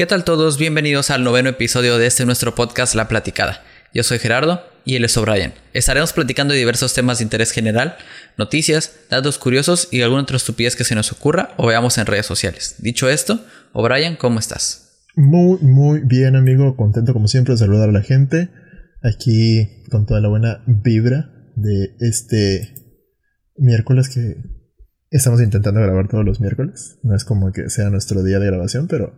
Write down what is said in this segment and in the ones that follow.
¿Qué tal todos? Bienvenidos al noveno episodio de este nuestro podcast La Platicada. Yo soy Gerardo y él es O'Brien. Estaremos platicando de diversos temas de interés general, noticias, datos curiosos y alguna otra estupidez que se nos ocurra o veamos en redes sociales. Dicho esto, O'Brien, ¿cómo estás? Muy, muy bien, amigo. Contento como siempre de saludar a la gente. Aquí con toda la buena vibra de este miércoles que estamos intentando grabar todos los miércoles. No es como que sea nuestro día de grabación, pero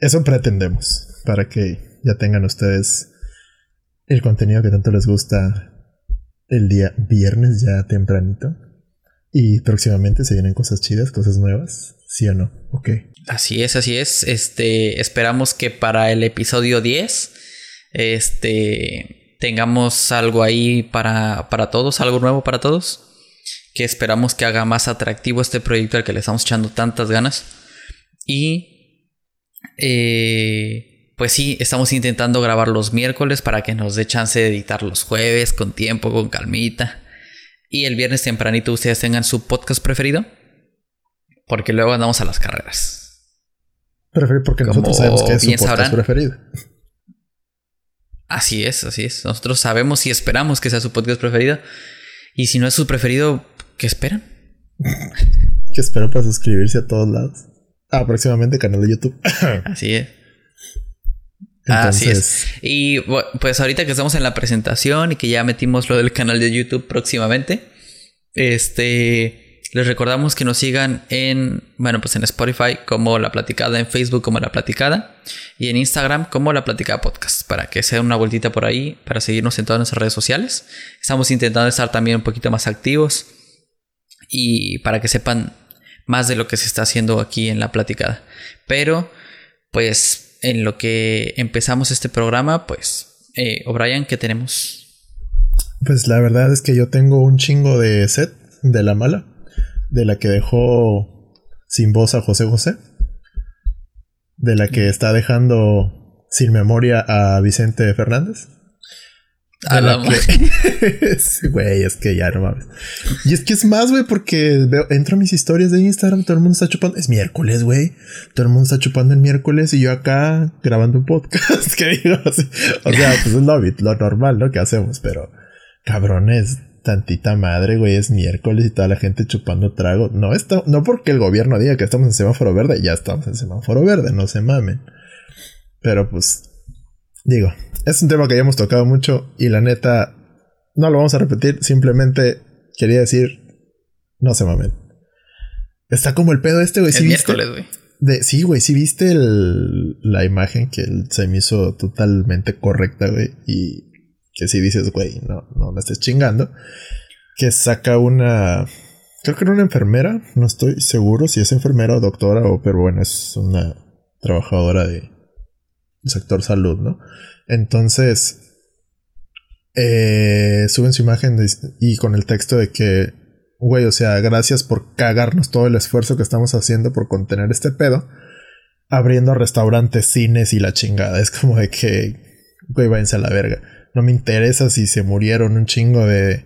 eso pretendemos para que ya tengan ustedes el contenido que tanto les gusta el día viernes ya tempranito. Y próximamente se vienen cosas chidas, cosas nuevas, ¿sí o no? Ok. Así es, así es. Este, esperamos que para el episodio 10 este tengamos algo ahí para, para todos, algo nuevo para todos. Que esperamos que haga más atractivo este proyecto al que le estamos echando tantas ganas. Y eh, pues sí, estamos intentando grabar los miércoles para que nos dé chance de editar los jueves con tiempo, con calmita. Y el viernes tempranito ustedes tengan su podcast preferido. Porque luego andamos a las carreras. Preferido porque nosotros sabemos que es su podcast preferido. Así es, así es. Nosotros sabemos y esperamos que sea su podcast preferido. Y si no es su preferido, ¿qué esperan? ¿Qué esperan para suscribirse a todos lados? Ah, próximamente canal de YouTube. así es. Así es. Y pues ahorita que estamos en la presentación y que ya metimos lo del canal de YouTube próximamente, este les recordamos que nos sigan en, bueno, pues en Spotify como La Platicada, en Facebook como La Platicada y en Instagram como La Platicada Podcast para que sea una vueltita por ahí, para seguirnos en todas nuestras redes sociales. Estamos intentando estar también un poquito más activos y para que sepan más de lo que se está haciendo aquí en La Platicada. Pero, pues, en lo que empezamos este programa, pues, eh, O'Brien, ¿qué tenemos? Pues la verdad es que yo tengo un chingo de set de la mala de la que dejó sin voz a José José, de la que está dejando sin memoria a Vicente Fernández. A la Güey, es que ya no mames. Y es que es más, güey, porque veo, entro a mis historias de Instagram, todo el mundo está chupando. Es miércoles, güey. Todo el mundo está chupando el miércoles y yo acá grabando un podcast. que digo O sea, pues es lo, lo normal, ¿no? Que hacemos, pero cabrones, tantita madre, güey, es miércoles y toda la gente chupando trago. No, está, no porque el gobierno diga que estamos en semáforo verde, ya estamos en semáforo verde, no se mamen. Pero pues, digo, es un tema que ya hemos tocado mucho y la neta, no lo vamos a repetir, simplemente quería decir, no se mamen. Está como el pedo este, güey. ¿sí miércoles, güey. Sí, güey, sí viste la imagen que se me hizo totalmente correcta, güey. Y que si dices, güey, no, no me estés chingando, que saca una, creo que era una enfermera, no estoy seguro si es enfermera o doctora, o, pero bueno, es una trabajadora de sector salud, ¿no? Entonces, eh, suben su imagen y con el texto de que, güey, o sea, gracias por cagarnos todo el esfuerzo que estamos haciendo por contener este pedo, abriendo restaurantes, cines y la chingada. Es como de que, güey, váyanse a la verga no me interesa si se murieron un chingo de,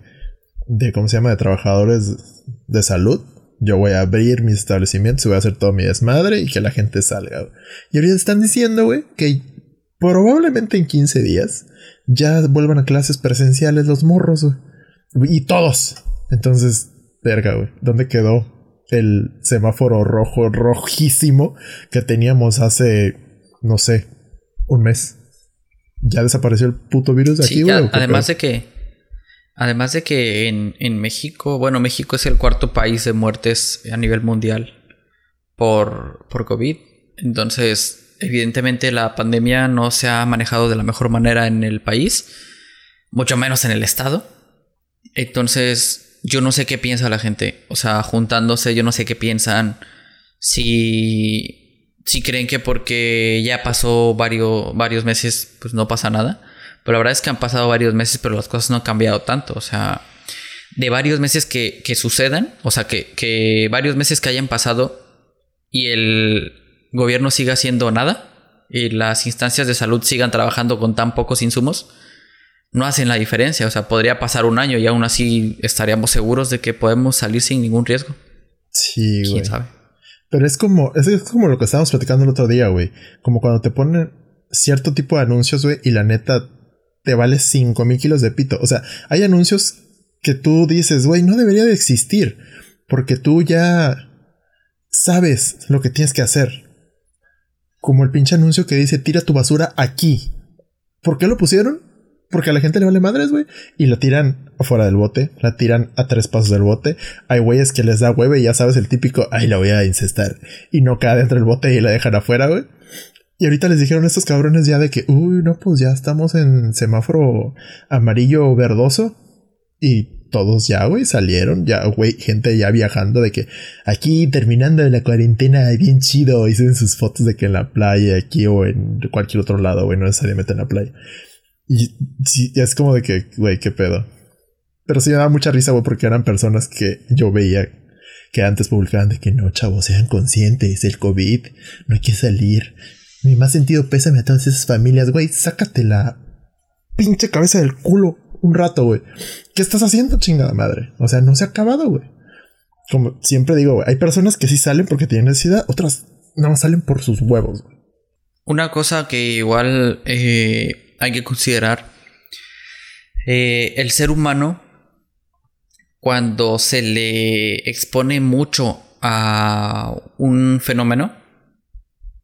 de ¿cómo se llama?, de trabajadores de salud. Yo voy a abrir mis establecimientos y voy a hacer todo mi desmadre y que la gente salga. Y ahorita están diciendo, güey, que probablemente en 15 días ya vuelvan a clases presenciales los morros, güey. Y todos. Entonces, verga, güey. ¿Dónde quedó el semáforo rojo, rojísimo que teníamos hace, no sé, un mes? ya desapareció el puto virus de aquí, güey. además de que. Además de que en, en, México, bueno, México es el cuarto país de muertes a nivel mundial por, por COVID. Entonces, evidentemente la pandemia no se ha manejado de la mejor manera en el país, mucho menos en el estado. Entonces, yo no sé qué piensa la gente. O sea, juntándose, yo no sé qué piensan. Si si creen que porque ya pasó varios, varios meses, pues no pasa nada. Pero la verdad es que han pasado varios meses, pero las cosas no han cambiado tanto. O sea, de varios meses que, que sucedan, o sea, que, que varios meses que hayan pasado y el gobierno siga haciendo nada y las instancias de salud sigan trabajando con tan pocos insumos, no hacen la diferencia. O sea, podría pasar un año y aún así estaríamos seguros de que podemos salir sin ningún riesgo. Sí, güey. ¿Quién sabe? Pero es como, es, como lo que estábamos platicando el otro día, güey. Como cuando te ponen cierto tipo de anuncios, güey, y la neta te vale 5 mil kilos de pito. O sea, hay anuncios que tú dices, güey, no debería de existir. Porque tú ya sabes lo que tienes que hacer. Como el pinche anuncio que dice, tira tu basura aquí. ¿Por qué lo pusieron? Porque a la gente le vale madres, güey. Y la tiran afuera del bote, la tiran a tres pasos del bote. Hay güeyes que les da hueve y ya sabes el típico, ay, la voy a incestar. Y no cae dentro del bote y la dejan afuera, güey. Y ahorita les dijeron a estos cabrones ya de que, uy, no, pues ya estamos en semáforo amarillo verdoso. Y todos ya, güey, salieron, ya, güey, gente ya viajando de que aquí terminando la cuarentena, bien chido, y sus fotos de que en la playa, aquí o en cualquier otro lado, güey, no necesariamente en la playa. Y sí, es como de que, güey, qué pedo. Pero sí me daba mucha risa, güey, porque eran personas que yo veía que antes publicaban de que no, chavos, sean conscientes, el COVID, no hay que salir. Mi más sentido pésame a todas esas familias, güey, sácate la pinche cabeza del culo un rato, güey. ¿Qué estás haciendo, chingada madre? O sea, no se ha acabado, güey. Como siempre digo, güey, hay personas que sí salen porque tienen necesidad, otras no salen por sus huevos, güey. Una cosa que igual eh, hay que considerar eh, el ser humano cuando se le expone mucho a un fenómeno,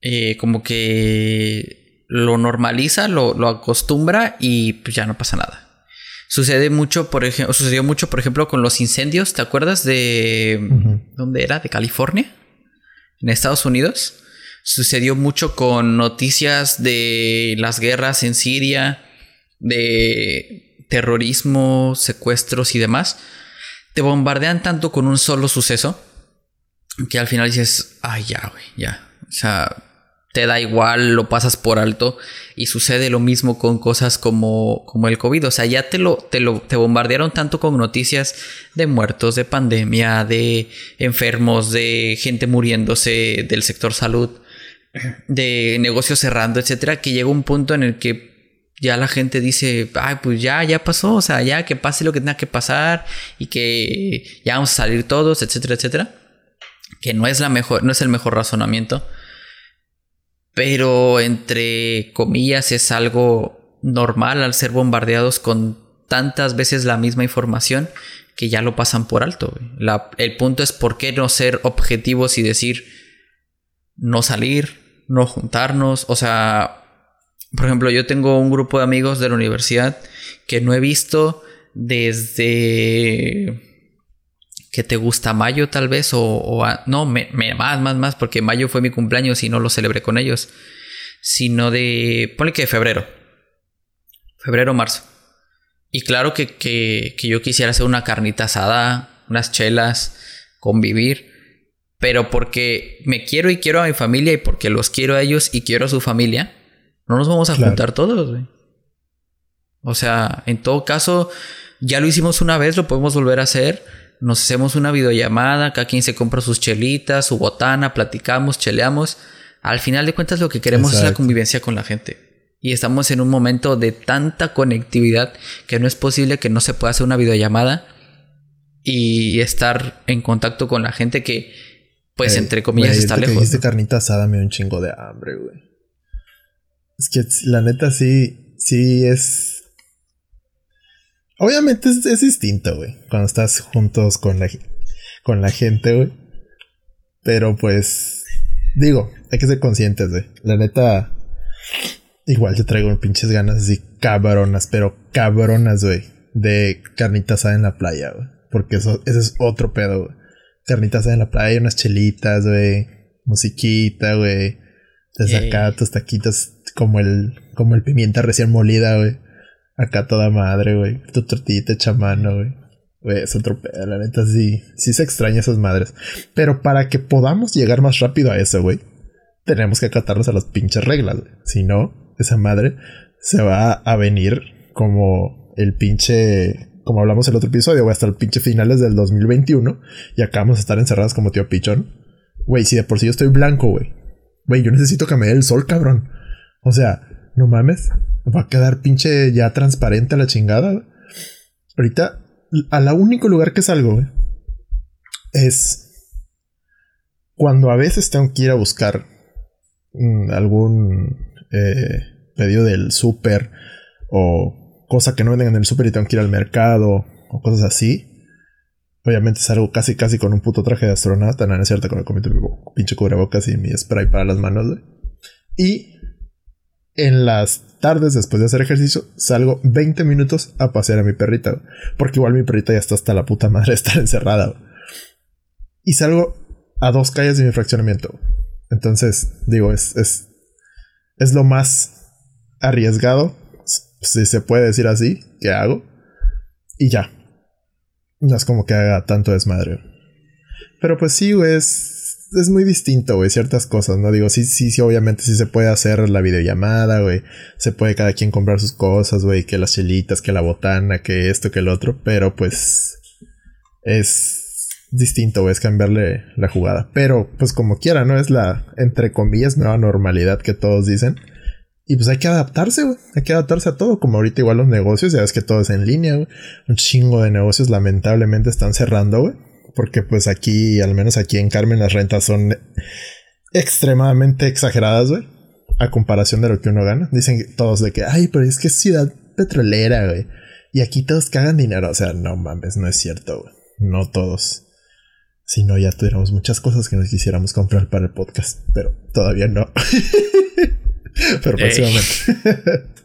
eh, como que lo normaliza, lo, acostumbra y pues ya no pasa nada. Sucede mucho, por ejemplo, sucedió mucho, por ejemplo, con los incendios. ¿Te acuerdas de dónde era? De California, en Estados Unidos sucedió mucho con noticias de las guerras en Siria, de terrorismo, secuestros y demás. Te bombardean tanto con un solo suceso que al final dices, ay, ya, güey, ya. O sea, te da igual, lo pasas por alto y sucede lo mismo con cosas como, como el COVID. O sea, ya te lo, te lo te bombardearon tanto con noticias de muertos, de pandemia, de enfermos, de gente muriéndose del sector salud de negocios cerrando, etcétera, que llega un punto en el que ya la gente dice, ay, pues ya, ya pasó, o sea, ya que pase lo que tenga que pasar y que ya vamos a salir todos, etcétera, etcétera. Que no es la mejor, no es el mejor razonamiento. Pero entre comillas es algo normal al ser bombardeados con tantas veces la misma información que ya lo pasan por alto. el punto es por qué no ser objetivos y decir no salir, no juntarnos, o sea, por ejemplo, yo tengo un grupo de amigos de la universidad que no he visto desde que te gusta mayo tal vez o, no, me, más, más, más, porque mayo fue mi cumpleaños y no lo celebré con ellos, sino de, ponle que de febrero, febrero, marzo. Y claro que, que, que yo quisiera hacer una carnita asada, unas chelas, convivir, pero porque me quiero y quiero a mi familia y porque los quiero a ellos y quiero a su familia, no nos vamos a juntar todos, güey. O sea, en todo caso, ya lo hicimos una vez, lo podemos volver a hacer. Nos hacemos una videollamada, cada quien se compra sus chelitas, su botana, platicamos, cheleamos. Al final de cuentas, lo que queremos es la convivencia con la gente. Y estamos en un momento de tanta conectividad que no es posible que no se pueda hacer una videollamada y estar en contacto con la gente que pues entre comillas está lejos. Que dijiste carnita asada me dio un chingo de hambre, güey. Es que la neta sí, sí es. Obviamente es, distinto, güey. Cuando estás juntos con la, con la gente, güey. Pero pues. Digo, hay que ser conscientes, güey. La neta. Igual te traigo pinches ganas así cabronas, pero cabronas, güey. De carnita asada en la playa, güey. Porque eso, ese es otro pedo, güey carnitas en la playa, unas chelitas, güey. Musiquita, güey. Acá tus taquitos como el, como el pimienta recién molida, güey. Acá toda madre, güey. Tu tortillita hecha mano, güey. Güey, es otro pedo, la neta sí. Sí se extraña esas madres. Pero para que podamos llegar más rápido a eso, güey. Tenemos que acatarnos a las pinches reglas, güey. Si no, esa madre se va a venir como el pinche como hablamos el otro episodio, güey, hasta el pinche finales del 2021 y acá vamos a estar encerrados como tío pichón. Güey, si de por sí yo estoy blanco, güey. Güey, yo necesito que me dé el sol, cabrón. O sea, no mames. Va a quedar pinche ya transparente la chingada. Ahorita, a la único lugar que salgo, güey, es cuando a veces tengo que ir a buscar mm, algún eh, pedido del súper o cosa que no venden en el súper y tengo que ir al mercado o cosas así. Obviamente salgo casi casi con un puto traje de astronauta, no, es cierto, con el mi pinche cubrebocas y mi spray para las manos, Y en las tardes después de hacer ejercicio salgo 20 minutos a pasear a mi perrita, porque igual mi perrita ya está hasta la puta madre de estar encerrada. Y salgo a dos calles de mi fraccionamiento. Entonces, digo, es, es, es lo más arriesgado, si se puede decir así, que hago. Y ya, no es como que haga tanto desmadre. Pero pues sí, es, es muy distinto, güey, ciertas cosas, ¿no? Digo, sí, sí, sí, obviamente sí se puede hacer la videollamada, güey. Se puede cada quien comprar sus cosas, güey, que las chelitas, que la botana, que esto, que el otro. Pero pues es distinto, güey, es cambiarle la jugada. Pero pues como quiera, ¿no? Es la, entre comillas, nueva normalidad que todos dicen. Y pues hay que adaptarse, güey. Hay que adaptarse a todo. Como ahorita igual los negocios, ya ves que todo es en línea, güey. Un chingo de negocios lamentablemente están cerrando, güey. Porque pues aquí, al menos aquí en Carmen, las rentas son extremadamente exageradas, güey. A comparación de lo que uno gana. Dicen todos de que, ay, pero es que es ciudad petrolera, güey. Y aquí todos cagan dinero. O sea, no mames, no es cierto, güey. No todos. Si no, ya tuviéramos muchas cosas que nos quisiéramos comprar para el podcast. Pero todavía no. Pero próximamente.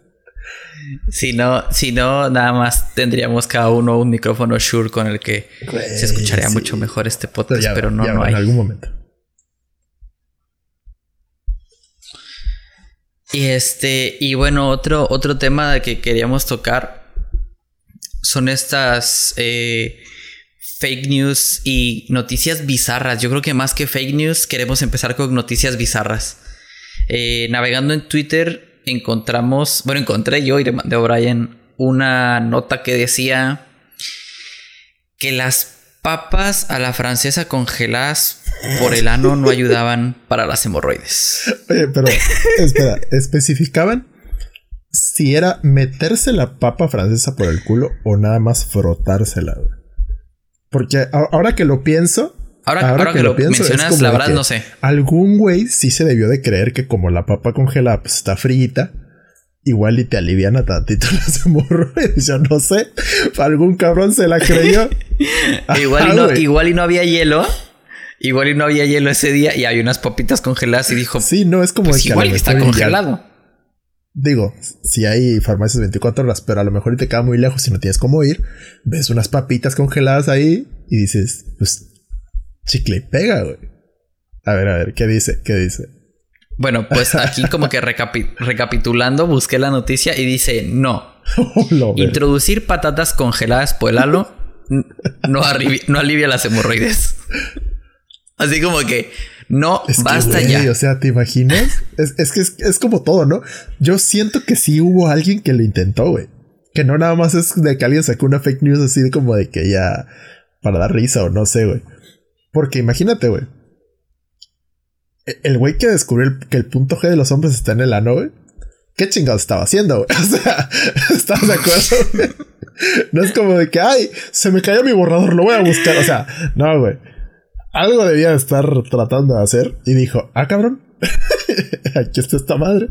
si no, si no, nada más tendríamos cada uno un micrófono Shure con el que se escucharía mucho mejor este podcast, pero no, no hay. En algún momento. Y este, y bueno, otro, otro tema que queríamos tocar son estas eh, fake news y noticias bizarras. Yo creo que más que fake news, queremos empezar con noticias bizarras. Eh, navegando en Twitter encontramos, bueno, encontré yo y le mandé a Brian una nota que decía que las papas a la francesa congeladas por el ano no ayudaban para las hemorroides. Oye, pero espera, especificaban si era meterse la papa francesa por el culo o nada más frotársela. Porque ahora que lo pienso, Ahora, que, lo, mencionas, la verdad no sé. Algún güey sí se debió de creer que como la papa congelada pues, está frita, igual y te alivian a tantito las hemorroides. Yo no sé. Algún cabrón se la creyó. igual, y no, igual y no había hielo. Igual y no había hielo ese día y hay unas papitas congeladas y dijo. Sí, no es como pues que igual está congelado. Digo, si hay farmacias 24 horas, pero a lo mejor te queda muy lejos si no tienes cómo ir, ves unas papitas congeladas ahí y dices, pues chicle y pega, güey. A ver, a ver, ¿qué dice? ¿Qué dice? Bueno, pues aquí como que recapitulando, busqué la noticia y dice, no. Introducir patatas congeladas por el halo no, no alivia las hemorroides. Así como que no basta ya. O sea, ¿te imaginas? es, que es, es, como todo, ¿no? Yo siento que sí hubo alguien que lo intentó, güey. Que no nada más es de que alguien sacó una fake news así como de que ya para dar risa o no sé, güey. Porque imagínate, güey. E, el güey que descubrió que el punto G de los hombres está en el ano, güey. ¿Qué chingados estaba haciendo, güey? O sea, ¿estás de acuerdo? no es como de que, ay, se me cayó mi borrador, lo voy a buscar. O sea, no, güey. Algo debía estar tratando de hacer y dijo, ah, cabrón, aquí está esta madre.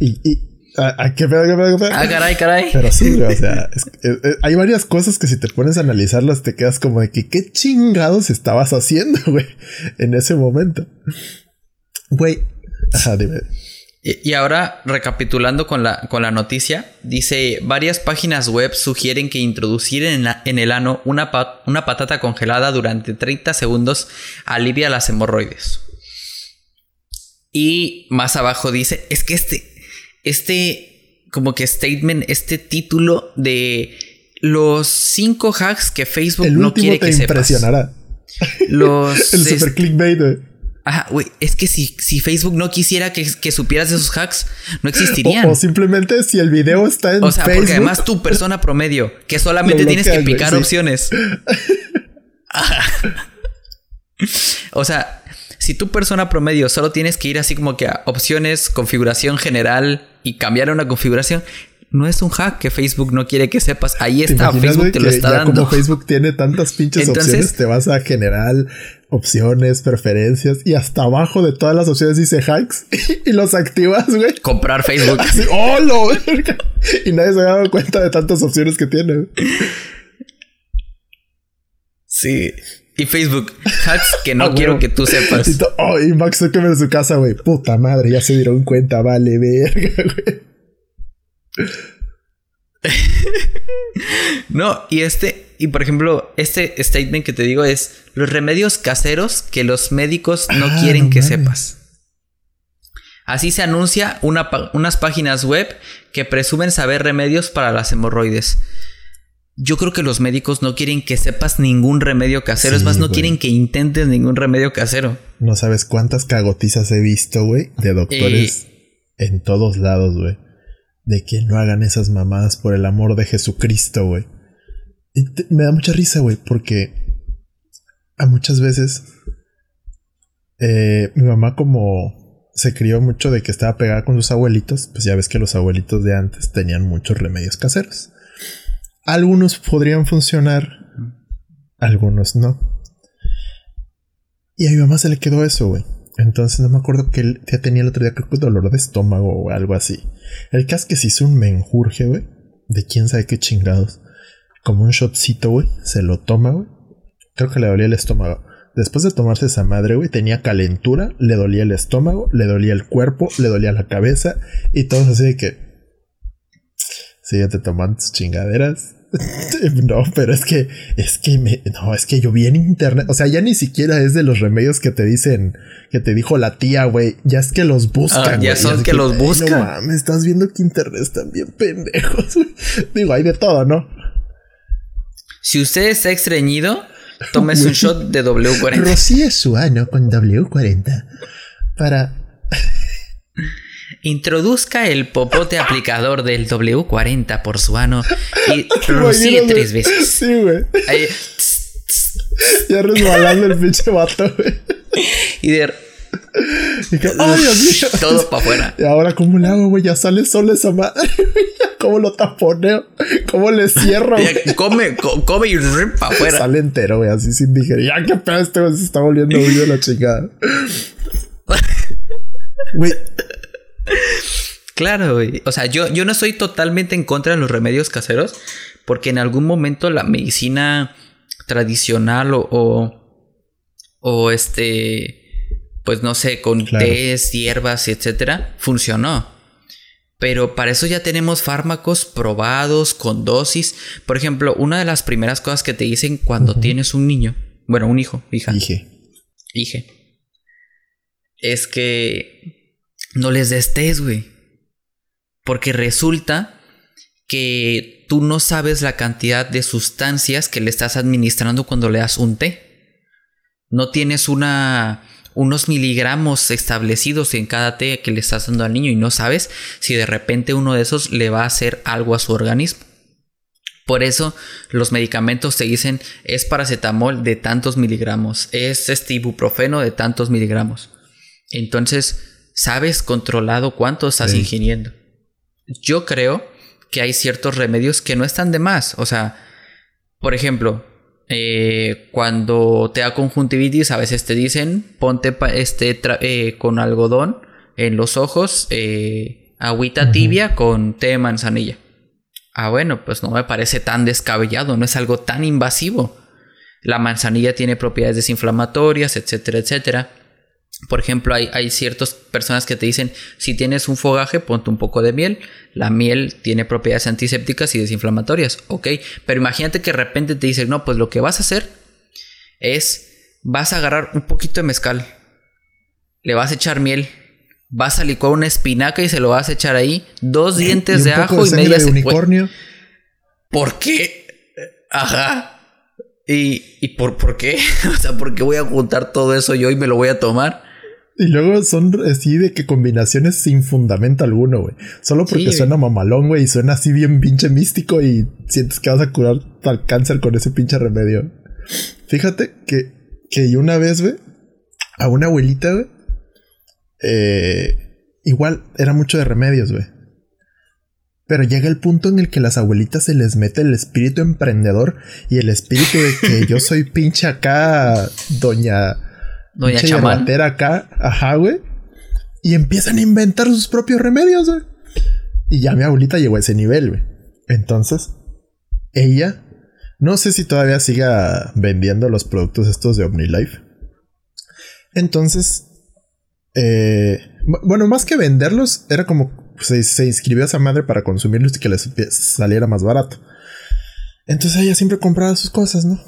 Y, y, ¿A, qué pedo, qué pedo, qué pedo? Ah, caray, caray. Pero sí, o sea, hay varias cosas que si te pones a analizarlas te quedas como de que qué chingados estabas haciendo, güey, en ese momento. Güey, ajá, dime. Y, ahora, recapitulando con la, con la noticia, dice, varias páginas web sugieren que introducir en, en el ano una, una patata congelada durante 30 segundos alivia las hemorroides. Y más abajo dice, es que este, este como que statement, este título de los cinco hacks que Facebook no quiere que impresionará. Los el super clickbait. Ajá, güey, es que si, si, Facebook no quisiera que, que, supieras esos hacks, no existirían. O, simplemente si el video está en O sea, porque además tu persona promedio, que solamente tienes que picar opciones. o sea, si tu persona promedio solo tienes que ir así como que a opciones, configuración general y cambiar una configuración, no es un hack que Facebook no quiere que sepas. Ahí está, Facebook te lo está dando. Como Facebook tiene tantas pinches opciones, te vas a general, opciones, preferencias y hasta abajo de todas las opciones dice hacks y los activas, güey. Comprar Facebook. Así, ¡Oh, lo verga! Y nadie se ha dado cuenta de tantas opciones que tiene. Sí. Y Facebook, hacks que no quiero que tú sepas. Y, oh, y Max Zuckerberg en su casa, güey. Puta madre, ya se dieron cuenta, vale, verga, güey. no, y este, y por ejemplo, este statement que te digo es los remedios caseros que los médicos no ah, quieren que sepas. Así se anuncia unas páginas web que presumen saber remedios para las hemorroides. Yo creo que los médicos no quieren que sepas ningún remedio casero. es más, no quieren que intentes ningún remedio casero. No sabes cuántas cagotizas he visto, güey, de doctores en todos lados, güey. De que no hagan esas mamadas por el amor de Jesucristo, güey. Y me da mucha risa, güey, porque a muchas veces eh, mi mamá como se crió mucho de que estaba pegada con sus abuelitos, pues ya ves que los abuelitos de antes tenían muchos remedios caseros. Algunos podrían funcionar, algunos no. Y a mi mamá se le quedó eso, güey. Entonces no me acuerdo que él ya tenía el otro día, creo que dolor de estómago o algo así. El caso es que se hizo un menjurje, güey. De quién sabe qué chingados. Como un shotcito, güey. Se lo toma, güey. Creo que le dolía el estómago. Después de tomarse esa madre, güey, tenía calentura, le dolía el estómago, le dolía el cuerpo, le dolía la cabeza y todo así de que. Síguete tomando tus chingaderas no, pero es que, es que me, no, es que yo vi en internet, o sea, ya ni siquiera es de los remedios que te dicen, que te dijo la tía, güey, ya es que los buscan. Ah, ya son que, los buscan. No mames, estás viendo que internet están bien pendejos, güey. Digo, hay de todo, ¿no? Si usted está extrañido, tómese un shot de W40. Rocíe su ano con W40 para Introduzca el popote aplicador del W40 por su ano y rocíe tres veces. Sí, güey. Ya resbalando el pinche vato, güey. Y de. Ay, Dios mío. Todo para afuera. Y ahora, ¿cómo le hago, güey? Ya sale solo esa madre. ¿Cómo lo taponeo? ¿Cómo le cierro? come, come y rip para afuera. Sale entero, güey, así sin digerir. Ya, qué pedo, este se está volviendo de la chingada. Güey, Claro, güey. O sea, yo, yo no estoy totalmente en contra de los remedios caseros, porque en algún momento la medicina tradicional o, o, este, pues no sé, con tés, hierbas, etcétera, funcionó. Pero para eso ya tenemos fármacos probados con dosis. Por ejemplo, una de las primeras cosas que te dicen cuando tienes un niño, bueno, un hijo, hija. Hije. Hije. Es que no les des test, güey. Porque resulta que tú no sabes la cantidad de sustancias que le estás administrando cuando le das un té. No tienes una unos miligramos establecidos en cada té que le estás dando al niño y no sabes si de repente uno de esos le va a hacer algo a su organismo. Por eso los medicamentos te dicen es paracetamol de tantos miligramos, es este ibuprofeno de tantos miligramos. Entonces, sabes controlado cuánto estás ingiriendo. Yo creo que hay ciertos remedios que no están de más. O sea, por ejemplo, eh, cuando te da conjuntivitis, a veces te dicen ponte este eh, con algodón en los ojos, eh, agüita tibia con té de manzanilla. Ah, bueno, pues no me parece tan descabellado, no es algo tan invasivo. La manzanilla tiene propiedades desinflamatorias, etcétera, etcétera. Por ejemplo, hay, hay, ciertas personas que te dicen, si tienes un fogaje, ponte un poco de miel. La miel tiene propiedades antisépticas y desinflamatorias, ok. Pero imagínate que de repente te dicen, no, pues lo que vas a hacer es, vas a agarrar un poquito de mezcal, le vas a echar miel, vas a licuar una espinaca y se lo vas a echar ahí, dos dientes de ajo y media de unicornio. ¿Por qué? Ajá. ¿Y, y por, por qué? o sea, ¿por qué voy a juntar todo eso yo y me lo voy a tomar? Y luego son así de que combinaciones sin fundamento alguno, güey. Solo porque suena mamalón, güey, y suena así bien pinche místico y sientes que vas a curar tal cáncer con ese pinche remedio. Fíjate que, que una vez, güey, a una abuelita, güey, eh, igual era mucho de remedios, güey. Pero llega el punto en el que las abuelitas se les mete el espíritu emprendedor y el espíritu de que yo soy pinche acá, doña. Doña pinche chamán. acá, ajá, güey. Y empiezan a inventar sus propios remedios, güey. Y ya mi abuelita llegó a ese nivel, güey. Entonces, ella, no sé si todavía siga vendiendo los productos estos de OmniLife. Entonces, eh, bu- bueno, más que venderlos, era como se, se inscribió a esa madre para consumirlos y que les saliera más barato. Entonces ella siempre compraba sus cosas, ¿no?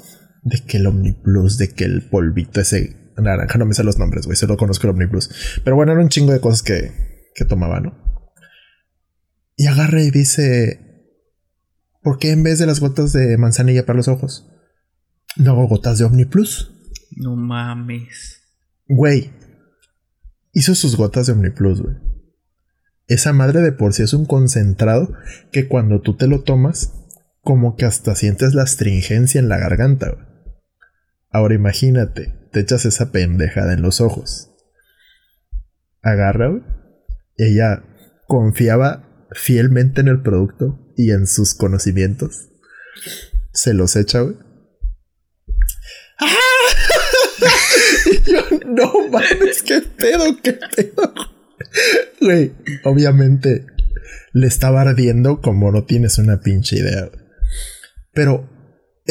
De que el OmniPlus, de que el polvito ese naranja, no me sé los nombres, güey, solo conozco el OmniPlus. Pero bueno, era un chingo de cosas que, que tomaba, ¿no? Y agarra y dice, ¿por qué en vez de las gotas de manzanilla para los ojos, no hago gotas de OmniPlus? No mames. Güey, hizo sus gotas de OmniPlus, güey. Esa madre de por sí es un concentrado que cuando tú te lo tomas, como que hasta sientes la astringencia en la garganta, güey. Ahora imagínate, te echas esa pendejada en los ojos. Agarra, güey. Ella confiaba fielmente en el producto y en sus conocimientos. Se los echa, güey. Y yo, no mames, qué pedo, qué pedo. Güey, obviamente le estaba ardiendo como no tienes una pinche idea. Pero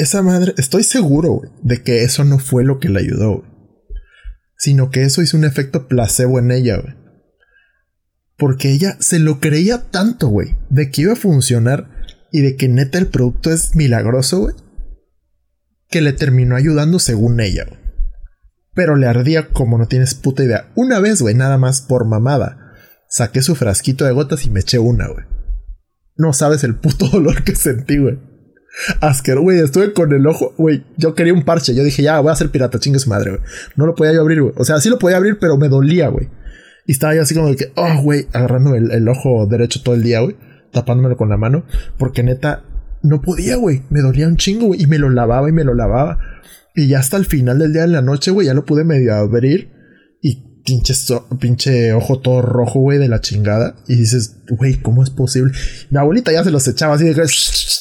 esa madre, estoy seguro de que eso no fue lo que le ayudó. Sino que eso hizo un efecto placebo en ella, güey. Porque ella se lo creía tanto, güey, de que iba a funcionar y de que neta el producto es milagroso, güey, que le terminó ayudando según ella, güey. Pero le ardía como no tienes puta idea. Una vez, güey, nada más por mamada. Saqué su frasquito de gotas y me eché una, güey. No sabes el puto dolor que sentí, güey. Asquero, güey. Estuve con el ojo, güey. Yo quería un parche. Yo dije, ya, voy a ser pirata, chingue su madre, güey. No lo podía yo abrir, güey. O sea, sí lo podía abrir, pero me dolía, güey. Y estaba yo así como de que, oh, güey, agarrando el, el ojo derecho todo el día, güey. Tapándomelo con la mano. Porque neta, no podía, güey. Me dolía un chingo, güey. Y me lo lavaba y me lo lavaba. Y ya hasta el final del día de la noche, güey, ya lo pude medio abrir. Pinche, so- pinche ojo todo rojo, güey, de la chingada. Y dices, güey, ¿cómo es posible? Mi abuelita ya se los echaba así de que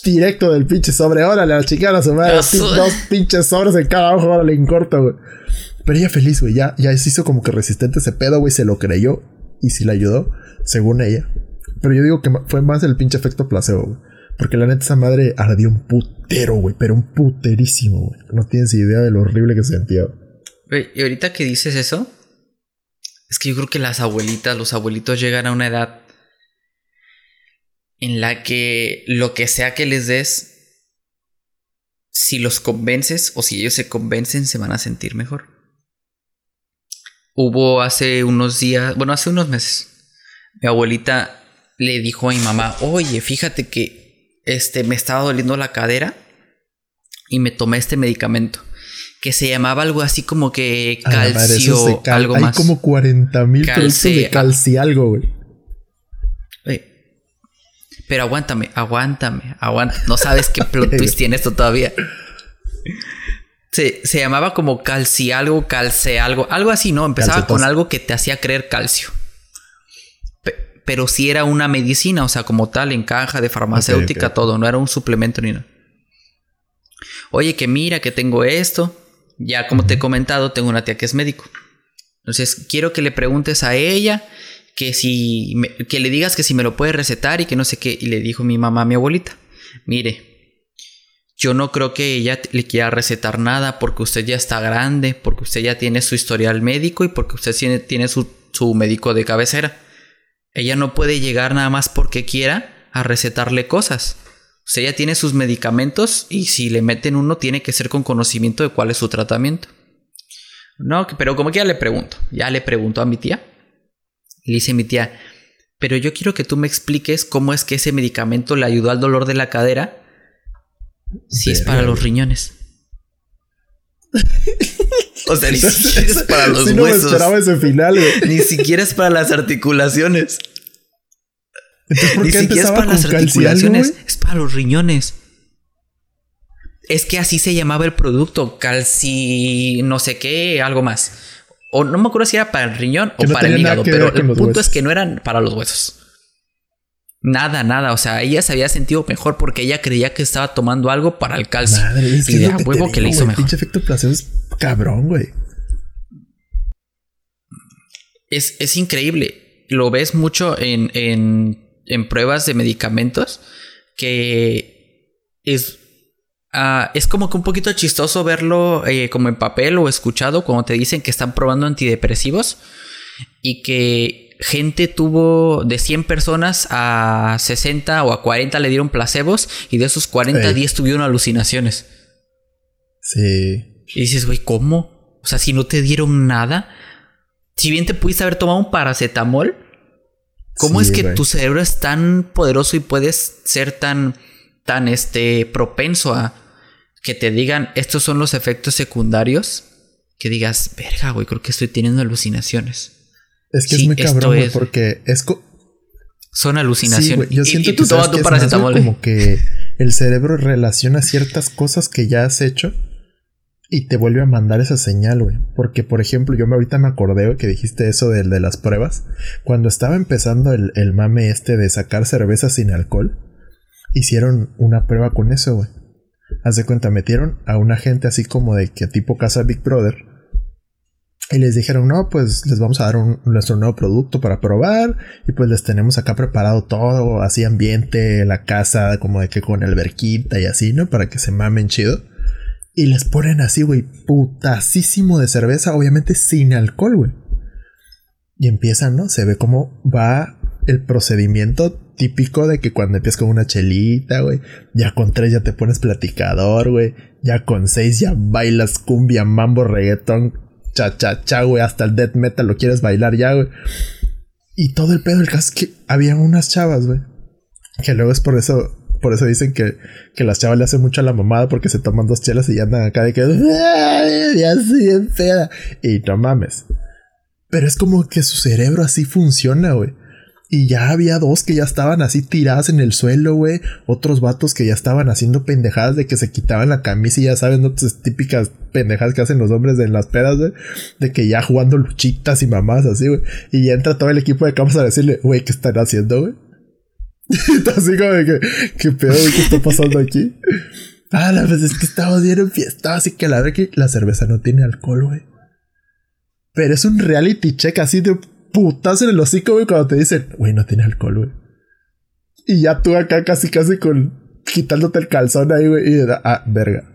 directo del pinche sobre. Órale, a la chingada, su madre. Dos pinches sobres en cada ojo, órale, en corto, güey. Pero ella feliz, güey. Ya, ya se hizo como que resistente ese pedo, güey. Se lo creyó. Y sí le ayudó, según ella. Pero yo digo que fue más el pinche efecto placebo, güey. Porque la neta, esa madre ardió un putero, güey. Pero un puterísimo, güey. No tienes idea de lo horrible que sentía. güey. Güey, y ahorita que dices eso, es que yo creo que las abuelitas, los abuelitos llegan a una edad en la que lo que sea que les des, si los convences o si ellos se convencen, se van a sentir mejor. Hubo hace unos días, bueno, hace unos meses, mi abuelita le dijo a mi mamá, oye, fíjate que este, me estaba doliendo la cadera y me tomé este medicamento que se llamaba algo así como que calcio, cal- algo Hay más. como 40 mil productos de Calce- calci algo, güey. Pero aguántame, aguántame, aguántame. No sabes qué plot twist tiene esto todavía. Se, se llamaba como calci algo, calce algo, algo así, ¿no? Empezaba Calcetos. con algo que te hacía creer calcio. Pe- pero sí era una medicina, o sea, como tal, en caja de farmacéutica, todo, no era un suplemento ni nada. Oye, que mira, que tengo esto. Ya como te he comentado, tengo una tía que es médico. Entonces, quiero que le preguntes a ella que si me- que le digas que si me lo puede recetar y que no sé qué. Y le dijo mi mamá a mi abuelita, mire, yo no creo que ella le quiera recetar nada porque usted ya está grande, porque usted ya tiene su historial médico y porque usted tiene, tiene su, su médico de cabecera. Ella no puede llegar nada más porque quiera a recetarle cosas. O sea, ella tiene sus medicamentos y si le meten uno tiene que ser con conocimiento de cuál es su tratamiento. No, pero como que ya le pregunto, ya le pregunto a mi tía. Y dice mi tía, pero yo quiero que tú me expliques cómo es que ese medicamento le ayudó al dolor de la cadera si es para los riñones. o sea, ni siquiera es para los no me huesos. esperaba ese final, güey. Ni siquiera es para las articulaciones. Entonces, ¿por qué siquiera es empezaba para las con algo, articulaciones, es para los riñones. Es que así se llamaba el producto, calci, no sé qué, algo más. O no me acuerdo si era para el riñón Que o no para el hígado, pero el punto huesos. es que no eran para los huesos. Nada, nada. O sea, ella se había sentido mejor porque ella creía que estaba tomando algo para el calcio. Madre, es y de que huevo que le hizo güey, mejor. Pinche efecto placebo es cabrón, güey. Es, es increíble. Lo ves mucho en, en, en pruebas de medicamentos que es, ah, es como que un poquito chistoso verlo eh, como en papel o escuchado cuando te dicen que están probando antidepresivos y que gente tuvo de 100 personas a 60 o a 40 le dieron placebos y de esos 40 Ey. 10 tuvieron alucinaciones. Sí. Y dices, güey, ¿cómo? O sea, si no te dieron nada, si bien te pudiste haber tomado un paracetamol, ¿cómo Sí, es que tu cerebro es tan poderoso y puedes ser tan, tan, este, propenso a que te digan estos son los efectos secundarios? Que digas, verga, güey, creo que estoy teniendo alucinaciones. Es que Sí, es muy cabrón, güey, porque es. co- Son alucinaciones. yo Y- siento y, tú que como que el cerebro relaciona ciertas cosas que ya has hecho y te vuelve a mandar esa señal, güey. Porque, por ejemplo, yo me ahorita me acordé que dijiste eso del de las pruebas. Cuando estaba empezando el, el mame este de sacar cerveza sin alcohol, hicieron una prueba con eso, güey. Haz de cuenta, metieron a una gente así como de que tipo casa Big Brother. Y les dijeron, no, pues les vamos a dar nuestro nuevo producto para probar. Y pues les tenemos acá preparado todo, así ambiente, la casa, como de que con alberquita y así, ¿no? Para que se mamen chido. Y les ponen así, güey, putasísimo de cerveza, obviamente sin alcohol, güey. Y empiezan, ¿no? Se ve cómo va el procedimiento típico de que cuando empiezas con una chelita, güey, ya con tres ya te pones platicador, güey, ya con seis ya bailas cumbia, mambo, reggaetón, cha cha cha, güey, hasta el death metal lo quieres bailar ya, güey. Y todo el pedo, el caso es que había unas chavas, güey, que luego es por eso, por eso dicen que, que las chavas le hacen mucho a la mamada porque se toman dos chelas y ya andan acá de que "Ay, ya en peda. Y no mames. Pero es como que su cerebro así funciona, güey. Y ya había dos que ya estaban así tiradas en el suelo, güey. Otros vatos que ya estaban haciendo pendejadas de que se quitaban la camisa y ya saben, ¿no? Pues, típicas pendejadas que hacen los hombres en las pedas, güey. De que ya jugando luchitas y mamás así, güey. Y ya entra todo el equipo de cámaras a decirle, güey, ¿qué están haciendo, güey? así como de que, ¿qué pedo? ¿Qué está pasando aquí? Ah, la vez es que estamos bien en fiesta, así que la verdad que la cerveza no tiene alcohol, güey. Pero es un reality check así de putazo en el hocico, güey, cuando te dicen, güey, no tiene alcohol, güey. Y ya tú acá casi, casi con quitándote el calzón ahí, güey. Y ah, verga.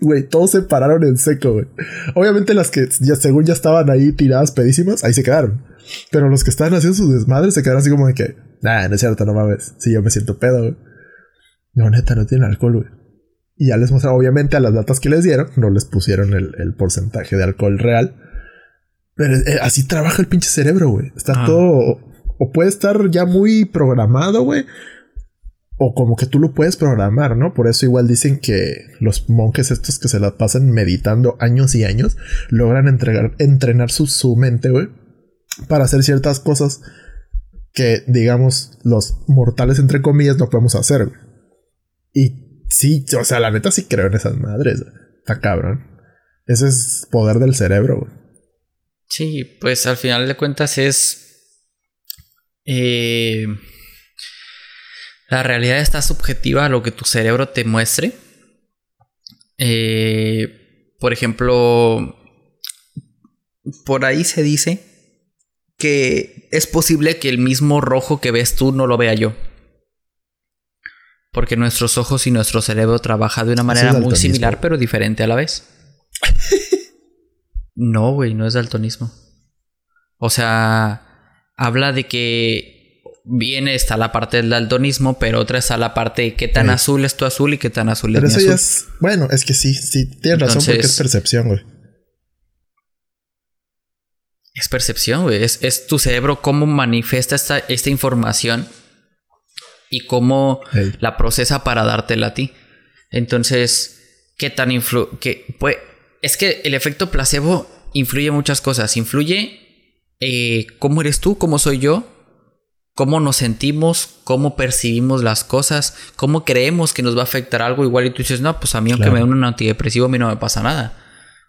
Güey, todos se pararon en seco, güey. Obviamente las que ya según ya estaban ahí tiradas pedísimas, ahí se quedaron. Pero los que estaban haciendo sus desmadres se quedaron así como de que, nah, no es cierto, no mames. Sí, yo me siento pedo, güey. No, neta, no tiene alcohol, güey. Y ya les mostraron, obviamente, a las datas que les dieron, no les pusieron el, el porcentaje de alcohol real. Pero eh, así trabaja el pinche cerebro, güey. Está Ah. todo. O puede estar ya muy programado, güey. O como que tú lo puedes programar, ¿no? Por eso igual dicen que los monjes estos que se la pasan meditando años y años logran entregar, entrenar su, su mente, güey. Para hacer ciertas cosas que, digamos, los mortales, entre comillas, no podemos hacer. Y sí, o sea, la neta sí creo en esas madres. Está cabrón. Ese es poder del cerebro. Sí, pues al final de cuentas es. eh, la realidad está subjetiva a lo que tu cerebro te muestre. Eh, por ejemplo, por ahí se dice que es posible que el mismo rojo que ves tú no lo vea yo. Porque nuestros ojos y nuestro cerebro trabaja de una manera muy daltonismo. similar pero diferente a la vez. No, güey, no es daltonismo. O sea, habla de que bien está la parte del daltonismo, pero otra está la parte de qué tan azul es tu azul y qué tan azul Pero es mi eso ya azul. es. Bueno, es que sí, sí, tienes razón porque es percepción, güey. Es percepción, güey. Es, es tu cerebro cómo manifiesta esta, esta información y cómo la procesa para dártela a ti. Entonces, ¿qué tan influ... Que, pues, es que el efecto placebo influye muchas cosas. Influye eh, cómo eres tú, cómo soy yo, cómo nos sentimos, cómo percibimos las cosas, cómo creemos que nos va a afectar algo. Igual y tú dices, no, pues a mí aunque me den un antidepresivo, a mí no me pasa nada.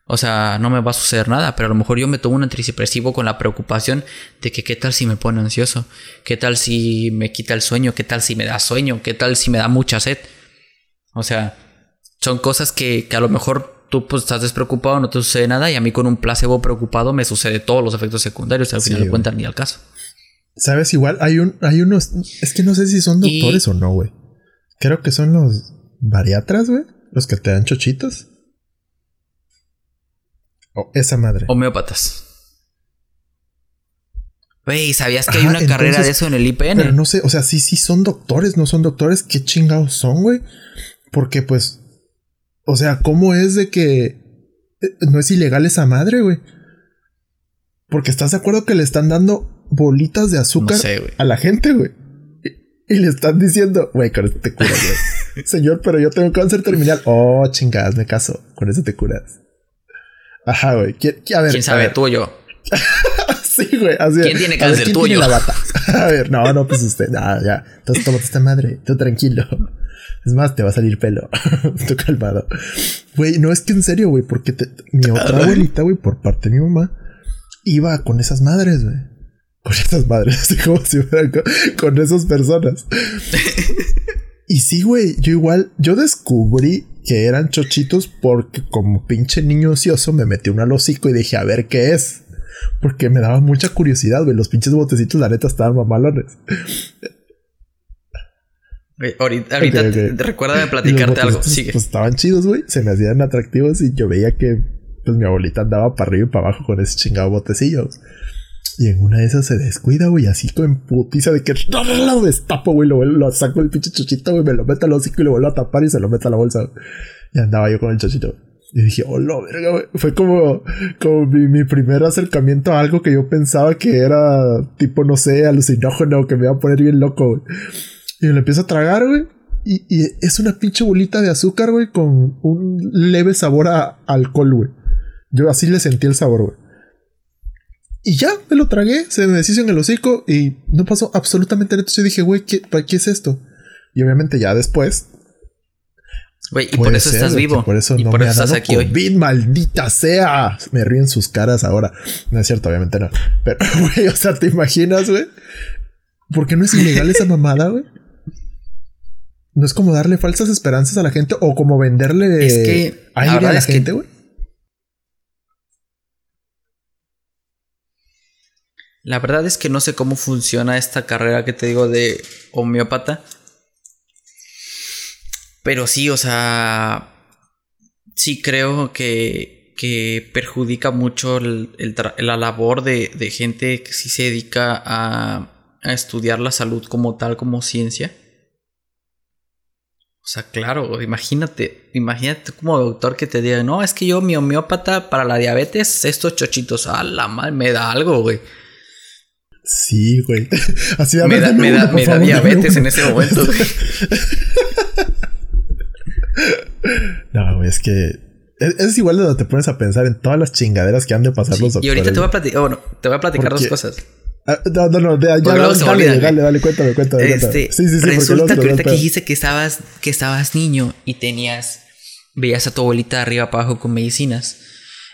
O sea, no me va a suceder nada, pero a lo mejor yo me tomo un antidepresivo con la preocupación de que qué tal si me pone ansioso, qué tal si me quita el sueño, qué tal si me da sueño, qué tal si me da mucha sed. O sea, son cosas que, que a lo mejor tú pues estás despreocupado, no te sucede nada y a mí con un placebo preocupado me sucede todos los efectos secundarios y al final no cuentan ni al caso. Sabes, igual hay un, hay unos, es que no sé si son doctores o no, güey. Creo que son los bariatras, güey, los que te dan chochitos. O esa madre. Homeópatas. Güey, ¿sabías que hay una carrera de eso en el IPN? Pero no sé, o sea, sí, sí son doctores, no son doctores, ¿qué chingados son, güey? Porque pues, o sea, ¿cómo es de que eh, no es ilegal esa madre, güey? Porque estás de acuerdo que le están dando bolitas de azúcar a la gente, güey. Y, le están diciendo, güey, con esto te curas, güey. Señor, pero yo tengo cáncer terminal. Oh, chingadas, me caso. Con eso te curas. Ajá, güey. A ver, ¿Quién sabe, tú o yo? sí, güey. Así, ¿Quién tiene cáncer, tú o yo? la bata? a ver, no, no, pues usted. Nada, ya. Entonces tómate esta madre. Tú tranquilo. Es más, te va a salir pelo. tú calmado. Güey, no es que en serio, güey, porque mi otra abuelita, güey, por parte de mi mamá, iba con esas madres, güey. Con esas madres, como si fueran con, con esas personas. y sí, güey, yo igual, yo descubrí que eran chochitos porque como pinche niño ocioso me metí una al hocico y dije a ver qué es. Porque me daba mucha curiosidad, güey. Los pinches botecitos, la neta, estaban mamalones. ahorita, ahorita recuerda platicarte algo. Sigue. Pues estaban chidos, güey. Se me hacían atractivos y yo veía que pues mi abuelita andaba para arriba y para abajo con ese chingado botecillo. Y en una de esas se descuida, güey, así con putiza de que lo destapo, güey, lo, saco el pinche chochito, güey, me lo meto al hocico y lo vuelvo a tapar y se lo meto a la bolsa. Y andaba yo con el chochito. Y dije, oh, no, verga, güey. Fue como, como mi, primer acercamiento a algo que yo pensaba que era tipo, no sé, alucinógeno, que me iba a poner bien loco, güey. Y me lo empiezo a tragar, güey. Y, y, es una pinche bolita de azúcar, güey, con un leve sabor a alcohol, güey. Yo así le sentí el sabor, güey. Y ya, me lo tragué, se me deshizo en el hocico y no pasó absolutamente nada. Yo dije, güey, ¿qué, ¿qué es esto? Y obviamente ya después. Güey, y por eso estás vivo. Por eso y no por me estás aquí COVID, hoy. maldita sea. Me ríen sus caras ahora. No es cierto, obviamente no. Pero, güey, o sea, ¿te imaginas, güey? ¿Por qué no es ilegal esa mamada, güey? No es como darle falsas esperanzas a la gente o como venderle es que, aire a la gente, güey. La verdad es que no sé cómo funciona esta carrera que te digo de homeópata. Pero sí, o sea, sí creo que, que perjudica mucho la labor de, gente que sí se dedica a, a, estudiar la salud como tal, como ciencia. O sea, claro, imagínate, imagínate como doctor que te diga, no, es que yo mi homeópata para la diabetes, estos chochitos, a la mal me da algo, güey. Sí, güey. Así me da, me da, me da diabetes en ese momento. no, güey, es que es, igual de donde te pones a pensar en todas las chingaderas que han de pasar los doctores. Y ahorita te voy a platicar, bueno, te voy a platicar dos cosas. Ah, no, no, no, ya, dale, dale, dale, cuéntame, cuéntame. Este, sí, sí, sí, resulta que ahorita que dijiste que estabas, que estabas niño y tenías, veías a tu abuelita arriba abajo con medicinas.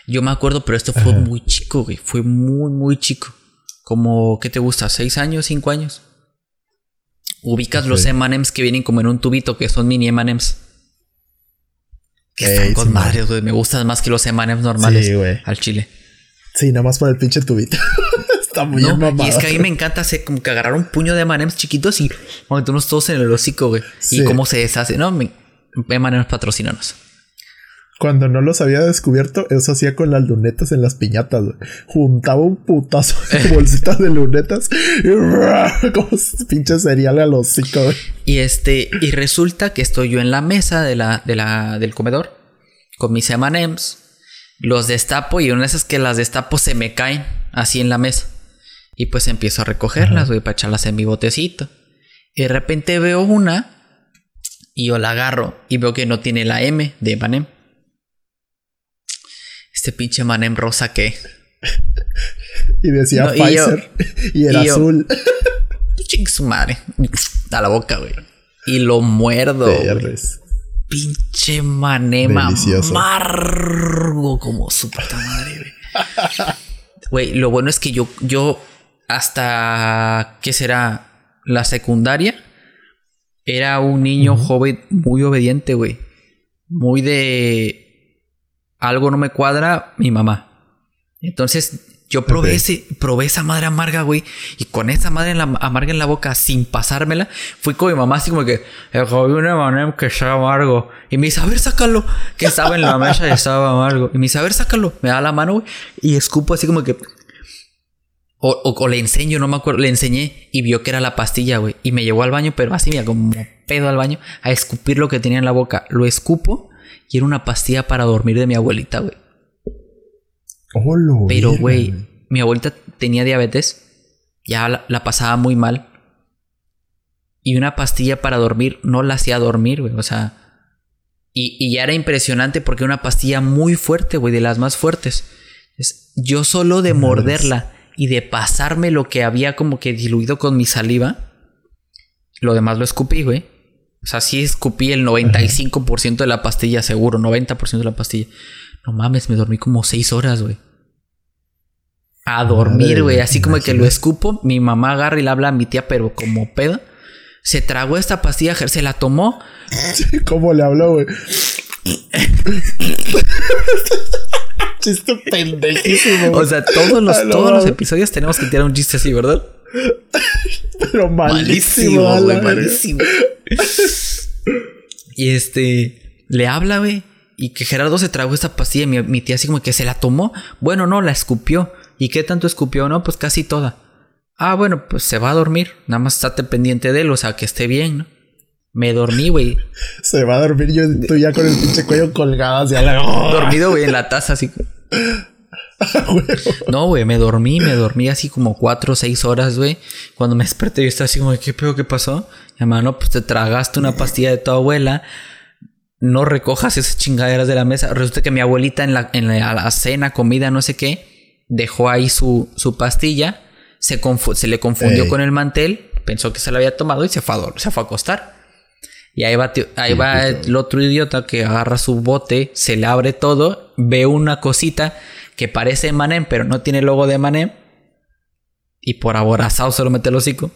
Yo me acuerdo, pero esto fue muy chico, güey. Fue muy, muy chico. Como, ¿qué te gusta? ¿Seis años? ¿Cinco años? Ubicas los M&M's que vienen como en un tubito, que son mini M&M's. Que están con madres, güey. Me gustan más que los M&M's normales. Sí, güey. Al chile. Sí, nada más por el pinche tubito. Está muy no, Y es que a mí me encanta hacer como que agarrar un puño de M&M's chiquitos y ponernos todos en el hocico, güey. Y cómo se deshace. No, M&M's patrocínanos. Cuando no los había descubierto, eso hacía con las lunetas en las piñatas, güey. Juntaba un putazo de bolsitas de lunetas y como pinche cereal a los cinco, güey. Y este, y resulta que estoy yo en la mesa de la, de la, del comedor con mis M&M's. Los destapo y una de esas que las destapo se me caen así en la mesa. Y pues empiezo a recogerlas, güey, para echarlas en mi botecito. Y de repente veo una y yo la agarro y veo que no tiene la M de M&M este pinche manem rosa que. y decía Pfizer. Y, era azul. Ching su madre. A la boca, güey. Y lo muerdo. pinche manema amargo como su puta madre, güey. Güey, lo bueno es que yo, yo hasta, ¿qué será? La secundaria, era un niño joven muy obediente, güey. Muy de, algo no me cuadra, mi mamá. Entonces, yo probé, ese, probé esa madre amarga, güey. Y con esa madre amarga en la boca, sin pasármela, fui con mi mamá así como que, vi una manera que estaba amargo. Y me dice, a ver, sácalo. Que estaba en la mesa y estaba amargo. Y me dice, a ver, sácalo. Me da la mano, güey. Y escupo así como que... O, o, le enseño, no me acuerdo. Le enseñé y vio que era la pastilla, güey. Y me llevó al baño, pero así, mira, como pedo al baño, a escupir lo que tenía en la boca. Lo escupo y era una pastilla para dormir de mi abuelita, güey. Oh, Pero, güey, mi abuelita tenía diabetes, ya la, pasaba muy mal. Y una pastilla para dormir no la hacía dormir, güey. O sea, y, ya era impresionante porque una pastilla muy fuerte, güey, de las más fuertes. yo solo de morderla y de pasarme lo que había como que diluido con mi saliva, lo demás lo escupí, güey. O sea, sí escupí el 95% de la pastilla, seguro, 90% de la pastilla. No mames, me dormí como 6 horas, güey. A dormir, güey. Así como que lo escupo. Mi mamá agarra y le habla a mi tía, pero como pedo. Se tragó esta pastilla, se la tomó. ¿Cómo le habló, güey? chiste pendejísimo. O sea, todos los, todos los episodios tenemos que tirar un chiste así, ¿verdad? Pero malísimo, güey, malísimo. y este, le habla, güey. Y que Gerardo se tragó esta pastilla. Mi, mi tía así como que se la tomó. Bueno, no, la escupió. ¿Y qué tanto escupió? No, pues casi toda. Ah, bueno, pues se va a dormir. Nada más estate pendiente de él, o sea, que esté bien, ¿no? Me dormí, güey. Se va a dormir yo, tú ya con el pinche cuello colgado hacia la... Dormido, güey, en la taza así. No, güey, me dormí, me dormí así como cuatro o seis horas, güey. Cuando me desperté, yo estaba así como, ¿qué pedo, qué pasó? Y hermano, pues te tragaste una pastilla de tu abuela. No recojas esas chingaderas de la mesa. Resulta que mi abuelita en la, en la cena, comida, no sé qué, dejó ahí su, su pastilla, se, se le confundió con el mantel, pensó que se la había tomado y se fue a, se fue a acostar. Y ahí va, ahí va el otro idiota que agarra su bote, se le abre todo, ve una cosita que parece Manem, pero no tiene logo de Manem. Y por aborazado se lo mete el hocico.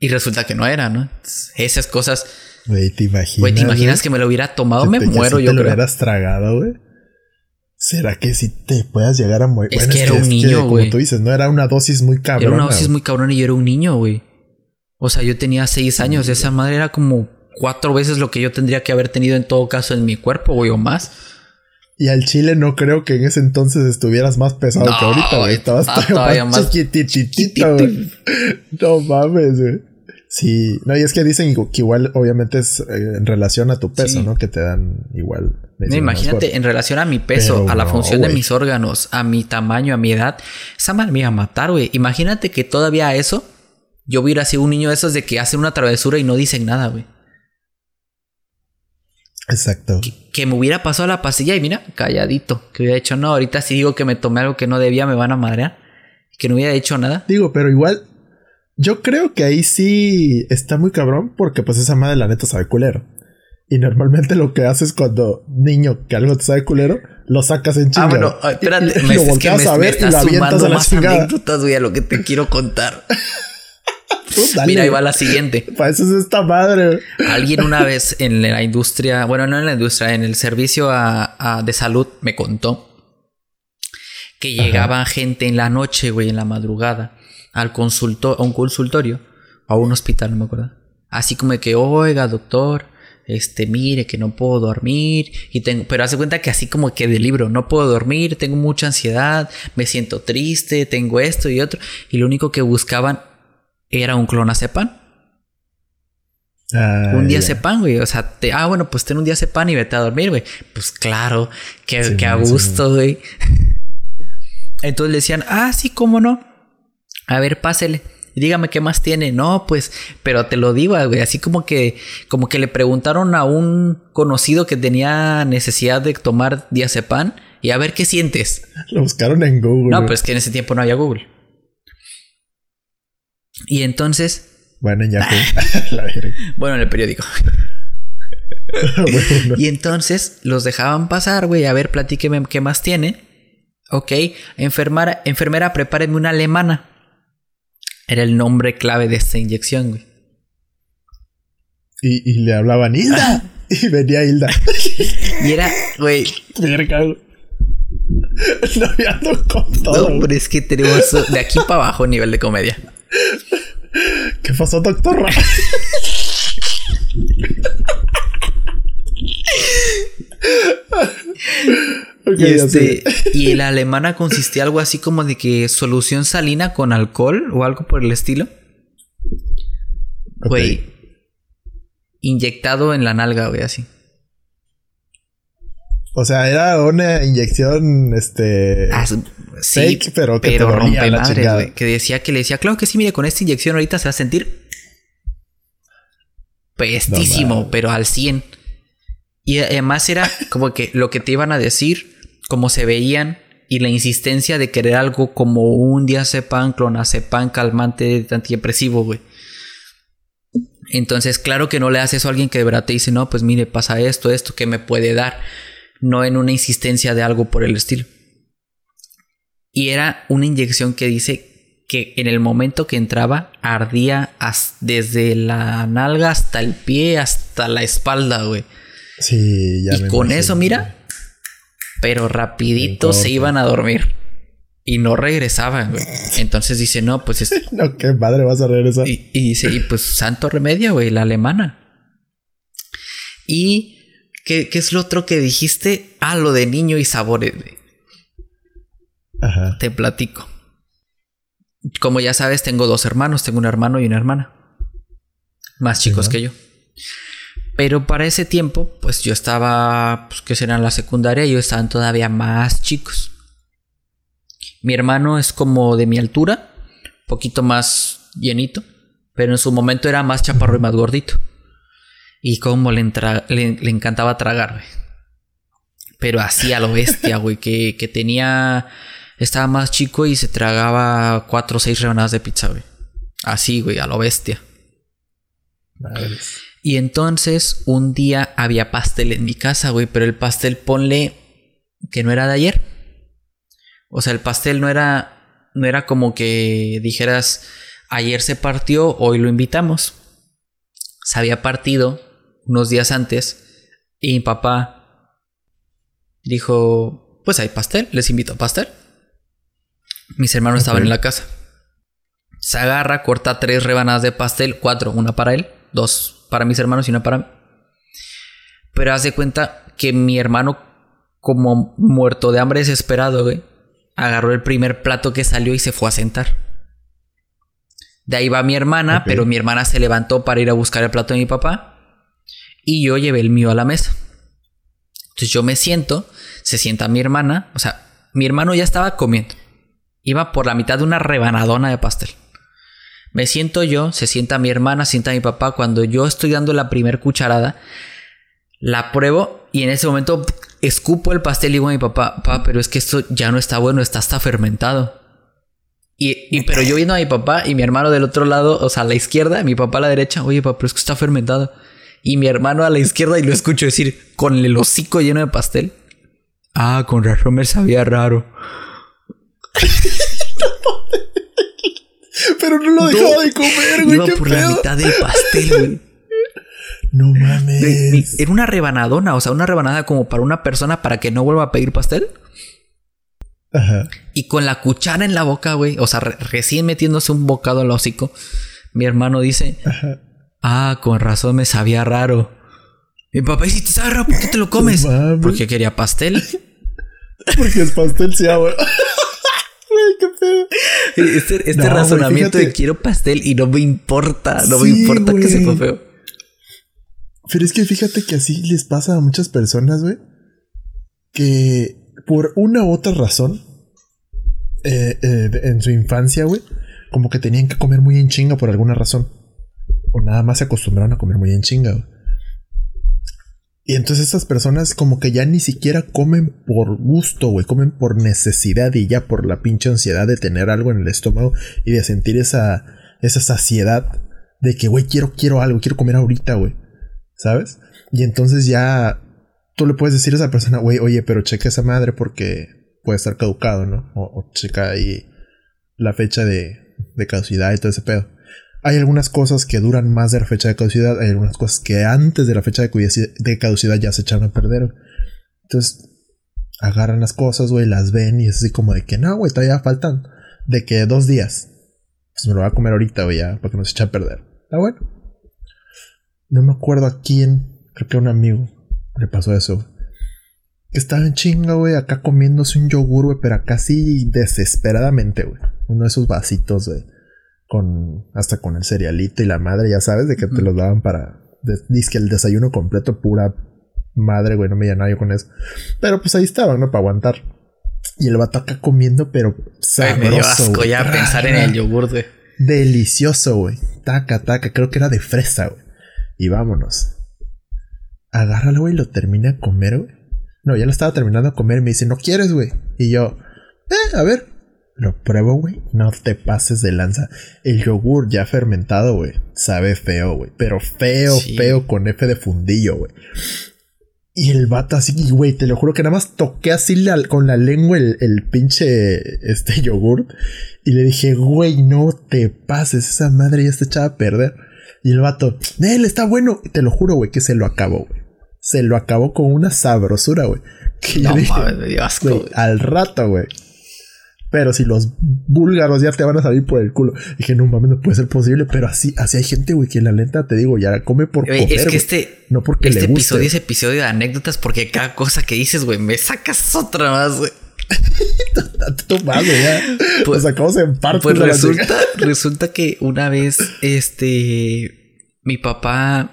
Y resulta que no era, ¿no? Esas cosas. Güey, ¿te imaginas? Güey, ¿te imaginas que me lo hubiera tomado? Me muero yo. Te lo hubieras tragado, güey. ¿Será que si te puedas llegar a morir? Es que era un niño, güey. Como tú dices, no era una dosis muy cabrona. Era una dosis muy cabrona y yo era un niño, güey. O sea, yo tenía seis años. Esa madre era como cuatro veces lo que yo tendría que haber tenido en todo caso en mi cuerpo, güey, o más. Y al chile no creo que en ese entonces estuvieras más pesado que ahorita, güey. Estabas todavía más chiquititito, güey. No mames, güey. Sí, no, y es que dicen que igual obviamente es eh, en relación a tu peso, ¿no? Que te dan igual. No, imagínate, en relación a mi peso, a la función de mis órganos, a mi tamaño, a mi edad, esa madre me iba a matar, güey. Imagínate que todavía a eso, yo hubiera sido un niño de esos de que hacen una travesura y no dicen nada, güey. Exacto. Que, me hubiera pasado la pastilla y mira, calladito. Que hubiera dicho, no, ahorita si digo que me tomé algo que no debía, me van a madrear. Que no hubiera dicho nada. Digo, pero igual yo creo que ahí sí está muy cabrón porque pues esa madre la neta sabe culero. Y normalmente lo que haces cuando niño que algo te sabe culero, lo sacas en chinga. Ah, bueno, espérate, me, lo volteas a ver y lo avientas a la más anécdotas, güey, a lo que te quiero contar. Mira, ahí va la siguiente. Para eso es esta madre. Alguien una vez en la industria, bueno, no en la industria, en el servicio de salud me contó que llegaba gente en la noche, güey, en la madrugada al consultor, a un consultorio, a un hospital, no me acuerdo. Así como que, oiga, doctor, este, mire que no puedo dormir y tengo, pero hace cuenta que así como que de libro, no puedo dormir, tengo mucha ansiedad, me siento triste, tengo esto y otro, y lo único que buscaban era un clonazepam. Ah, un día sepan, güey. O sea, ah, bueno, pues ten un día sepan y vete a dormir, güey. Pues claro, que, que a gusto, güey. Entonces le decían, ah, sí, cómo no. A ver, pásele. Dígame qué más tiene. No, pues, pero te lo digo, güey. Así como que, como que le preguntaron a un conocido que tenía necesidad de tomar diazepam y a ver qué sientes. Lo buscaron en Google. No, pues que en ese tiempo no había Google. Y entonces. Bueno, en Yahoo. bueno, en el periódico. Y entonces los dejaban pasar, güey, a ver, platíqueme qué más tiene. Ok, enfermera, enfermera, prepáreme una alemana. Era el nombre clave de esta inyección, güey. Y, y le hablaban Hilda. y venía Hilda. y era, güey. No había con todo. No, hombre, es que tenemos de aquí para abajo nivel de comedia. ¿Qué pasó, doctor? y, este, y la alemana consistía algo así como de que solución salina con alcohol o algo por el estilo. Güey. Inyectado en la nalga, güey, así. O sea, era una inyección, este... Ah, sí, pero que pero te la madre, Que decía que le decía, claro que sí, mire, con esta inyección ahorita se va a sentir... Pestísimo, pero al 100. Y además era como que lo que te iban a decir, como se veían y la insistencia de querer algo como un diazepam, clonazepam, calmante, antidepresivo, güey. Entonces, claro que no le haces eso a alguien que de verdad te dice, no, pues mire, pasa esto, esto, que me puede dar? No en una insistencia de algo por el estilo. Y era una inyección que dice que en el momento que entraba ardía desde la nalga hasta el pie, hasta la espalda, güey. Sí, ya. Y con eso, mira, pero rapidito se iban a dormir. Y no regresaban, güey. Entonces dice, no, pues es... no, qué madre vas a regresar. Y, y dice, y pues santo remedio, güey, la alemana. Y, ¿qué, ¿qué, es lo otro que dijiste? Ah, lo de niño y sabores. Ajá. Te platico. Como ya sabes, tengo dos hermanos. Tengo un hermano y una hermana. Más chicos que yo. Pero para ese tiempo, pues yo estaba, pues que será en la secundaria, y ellos estaban todavía más chicos. Mi hermano es como de mi altura, poquito más llenito, pero en su momento era más chaparro y más gordito. Y como le, le, encantaba tragar, güey. Pero así a lo bestia, güey, que, que tenía, estaba más chico y se tragaba cuatro o seis rebanadas de pizza, güey. Así, güey, a lo bestia. Y entonces un día había pastel en mi casa, güey, pero el pastel ponle que no era de ayer. O sea, el pastel no era no era como que dijeras ayer se partió, hoy lo invitamos. Se había partido unos días antes y mi papá dijo, pues hay pastel, les invito a pastel. Mis hermanos estaban en la casa. Se agarra, corta tres rebanadas de pastel, cuatro, una para él, dos para mis hermanos y no para mí. Pero haz de cuenta que mi hermano, como muerto de hambre desesperado, güey, agarró el primer plato que salió y se fue a sentar. De ahí va mi hermana, pero mi hermana se levantó para ir a buscar el plato de mi papá. Y yo llevé el mío a la mesa. Entonces yo me siento, se sienta mi hermana, o sea, mi hermano ya estaba comiendo. Iba por la mitad de una rebanadona de pastel. Me siento yo, se sienta mi hermana, se sienta mi papá. Cuando yo estoy dando la primer cucharada, la pruebo y en ese momento escupo el pastel y digo a mi papá, papá, pero es que esto ya no está bueno, está hasta fermentado. Y, pero yo viendo a mi papá y mi hermano del otro lado, o sea, a la izquierda, mi papá a la derecha, oye, papá, pero es que está fermentado. Y mi hermano a la izquierda y lo escucho decir con el hocico lleno de pastel. Ah, con razón me sabía raro. Pero no lo dejaba de comer, güey. Iba por la mitad del pastel, güey. No mames. Era una rebanadona, o sea, una rebanada como para una persona para que no vuelva a pedir pastel. Ajá. Y con la cuchara en la boca, güey. O sea, recién metiéndose un bocado al hocico. Mi hermano dice: Ajá. Ah, con razón me sabía raro. Mi papá, ¿y si te sabe raro, por qué te lo comes? Porque quería pastel. Porque es pastel, sí, güey. Este, este razonamiento de quiero pastel y no me importa, no me importa que se feo. Pero es que fíjate que así les pasa a muchas personas, güey. Que por una u otra razón, eh, eh, en su infancia, güey, como que tenían que comer muy en chinga por alguna razón. O nada más se acostumbraron a comer muy en chinga. Y entonces estas personas como que ya ni siquiera comen por gusto, güey, comen por necesidad y ya por la pinche ansiedad de tener algo en el estómago y de sentir esa, esa saciedad de que, güey, quiero, quiero algo, quiero comer ahorita, güey. ¿Sabes? Y entonces ya tú le puedes decir a esa persona, güey, oye, pero checa esa madre porque puede estar caducado, ¿no? O, checa ahí la fecha de, de caducidad y todo ese pedo. Hay algunas cosas que duran más de la fecha de caducidad, hay algunas cosas que antes de la fecha de caducidad ya se echaron a perder. Entonces, agarran las cosas, güey, las ven y es así como de que no, güey, todavía faltan de que dos días. Pues me lo voy a comer ahorita, güey, ya, para que no se eche a perder. Está bueno. No me acuerdo a quién, creo que a un amigo le pasó eso. Que estaba en chinga, güey, acá comiéndose un yogur, güey, pero acá sí desesperadamente, güey. Uno de esos vasitos, güey. Con, hasta con el cerealito y la madre, ya sabes, de que te los daban para. Dice que el desayuno completo, pura madre, güey, no me nadie con eso. Pero pues ahí estaban, ¿no? Para aguantar. Y el vato acá comiendo, pero sabroso, me dio asco ya pensar en el yogur, güey. Delicioso, güey. Taca, taca. Creo que era de fresa, güey. Y vámonos. Agárralo, güey, lo termina a comer, güey. No, ya lo estaba terminando a comer. Me dice, ¿no quieres, güey? Y yo, eh, a ver. Lo pruebo, güey. No te pases de lanza. El yogur ya fermentado, güey. Sabe feo, güey. Pero feo, feo con F de fundillo, güey. Y el vato así, güey, te lo juro que nada más toqué así con la lengua el, pinche este yogur. Y le dije, güey, no te pases, esa madre ya está echada a perder. Y el vato, él está bueno. Y te lo juro, güey, que se lo acabó, güey. Se lo acabó con una sabrosura, güey. Que no mames, me dio asco, Al rato, güey. Pero si los búlgaros ya te van a salir por el culo. Dije, no mames, no puede ser posible. Pero así, así hay gente, güey, que la lenta te digo, ya come por comer. Es que este, no porque este episodio es episodio de anécdotas porque cada cosa que dices, güey, me sacas otra más, güey. tu madre, ya. Pues, sacamos en parte. Pues resulta, resulta que una vez, este, mi papá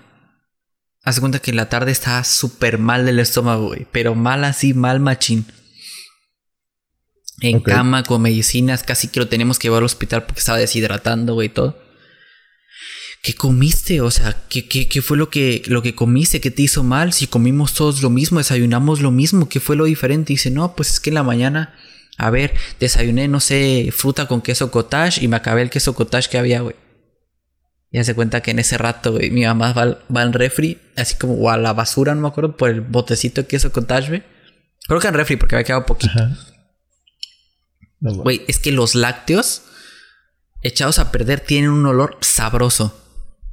hace cuenta que en la tarde estaba súper mal del estómago, güey. Pero mal así, mal machín en cama con medicinas, casi que lo tenemos que llevar al hospital porque estaba deshidratando, güey, todo. ¿Qué comiste? O sea, ¿qué, qué, fue lo que, lo que comiste? ¿Qué te hizo mal? Si comimos todos lo mismo, desayunamos lo mismo, ¿qué fue lo diferente? Y dice, no, pues es que en la mañana, a ver, desayuné, no sé, fruta con queso cottage y me acabé el queso cottage que había, güey. Y hace cuenta que en ese rato, güey, mi mamá va, al refri, así como o a la basura, no me acuerdo, por el botecito de queso cottage, güey. Creo que en refri porque había quedado poquito. Güey, es que los lácteos echados a perder tienen un olor sabroso.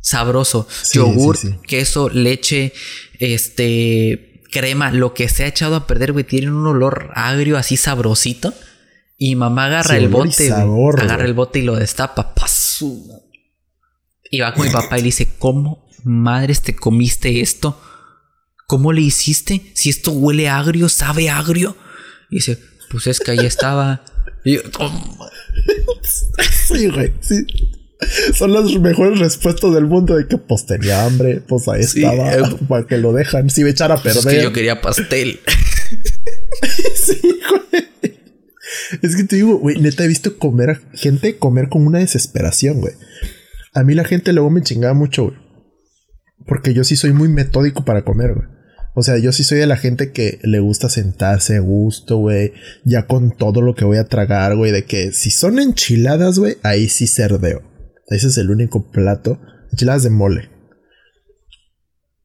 Sabroso. Yogur, queso, leche, este, crema, lo que se ha echado a perder, güey, tienen un olor agrio así sabrosito. Y mamá agarra el bote, agarra el bote y lo destapa. Y va con mi papá y le dice, ¿cómo madres te comiste esto? ¿Cómo le hiciste? Si esto huele agrio, sabe agrio. Y dice, pues es que ahí estaba. Y sí, güey, sí. Son las mejores respuestas del mundo de que pues tenía hambre, pues ahí estaba, eh, para que lo dejan, si me echara a perder. Es que yo quería pastel. sí, güey. Es que te digo, güey, neta he visto comer a gente comer con una desesperación, güey. A mí la gente luego me chingaba mucho, güey. Porque yo sí soy muy metódico para comer, güey. O sea, yo sí soy de la gente que le gusta sentarse a gusto, güey. Ya con todo lo que voy a tragar, güey. De que si son enchiladas, güey, ahí sí cerdeo. Ese es el único plato. Enchiladas de mole.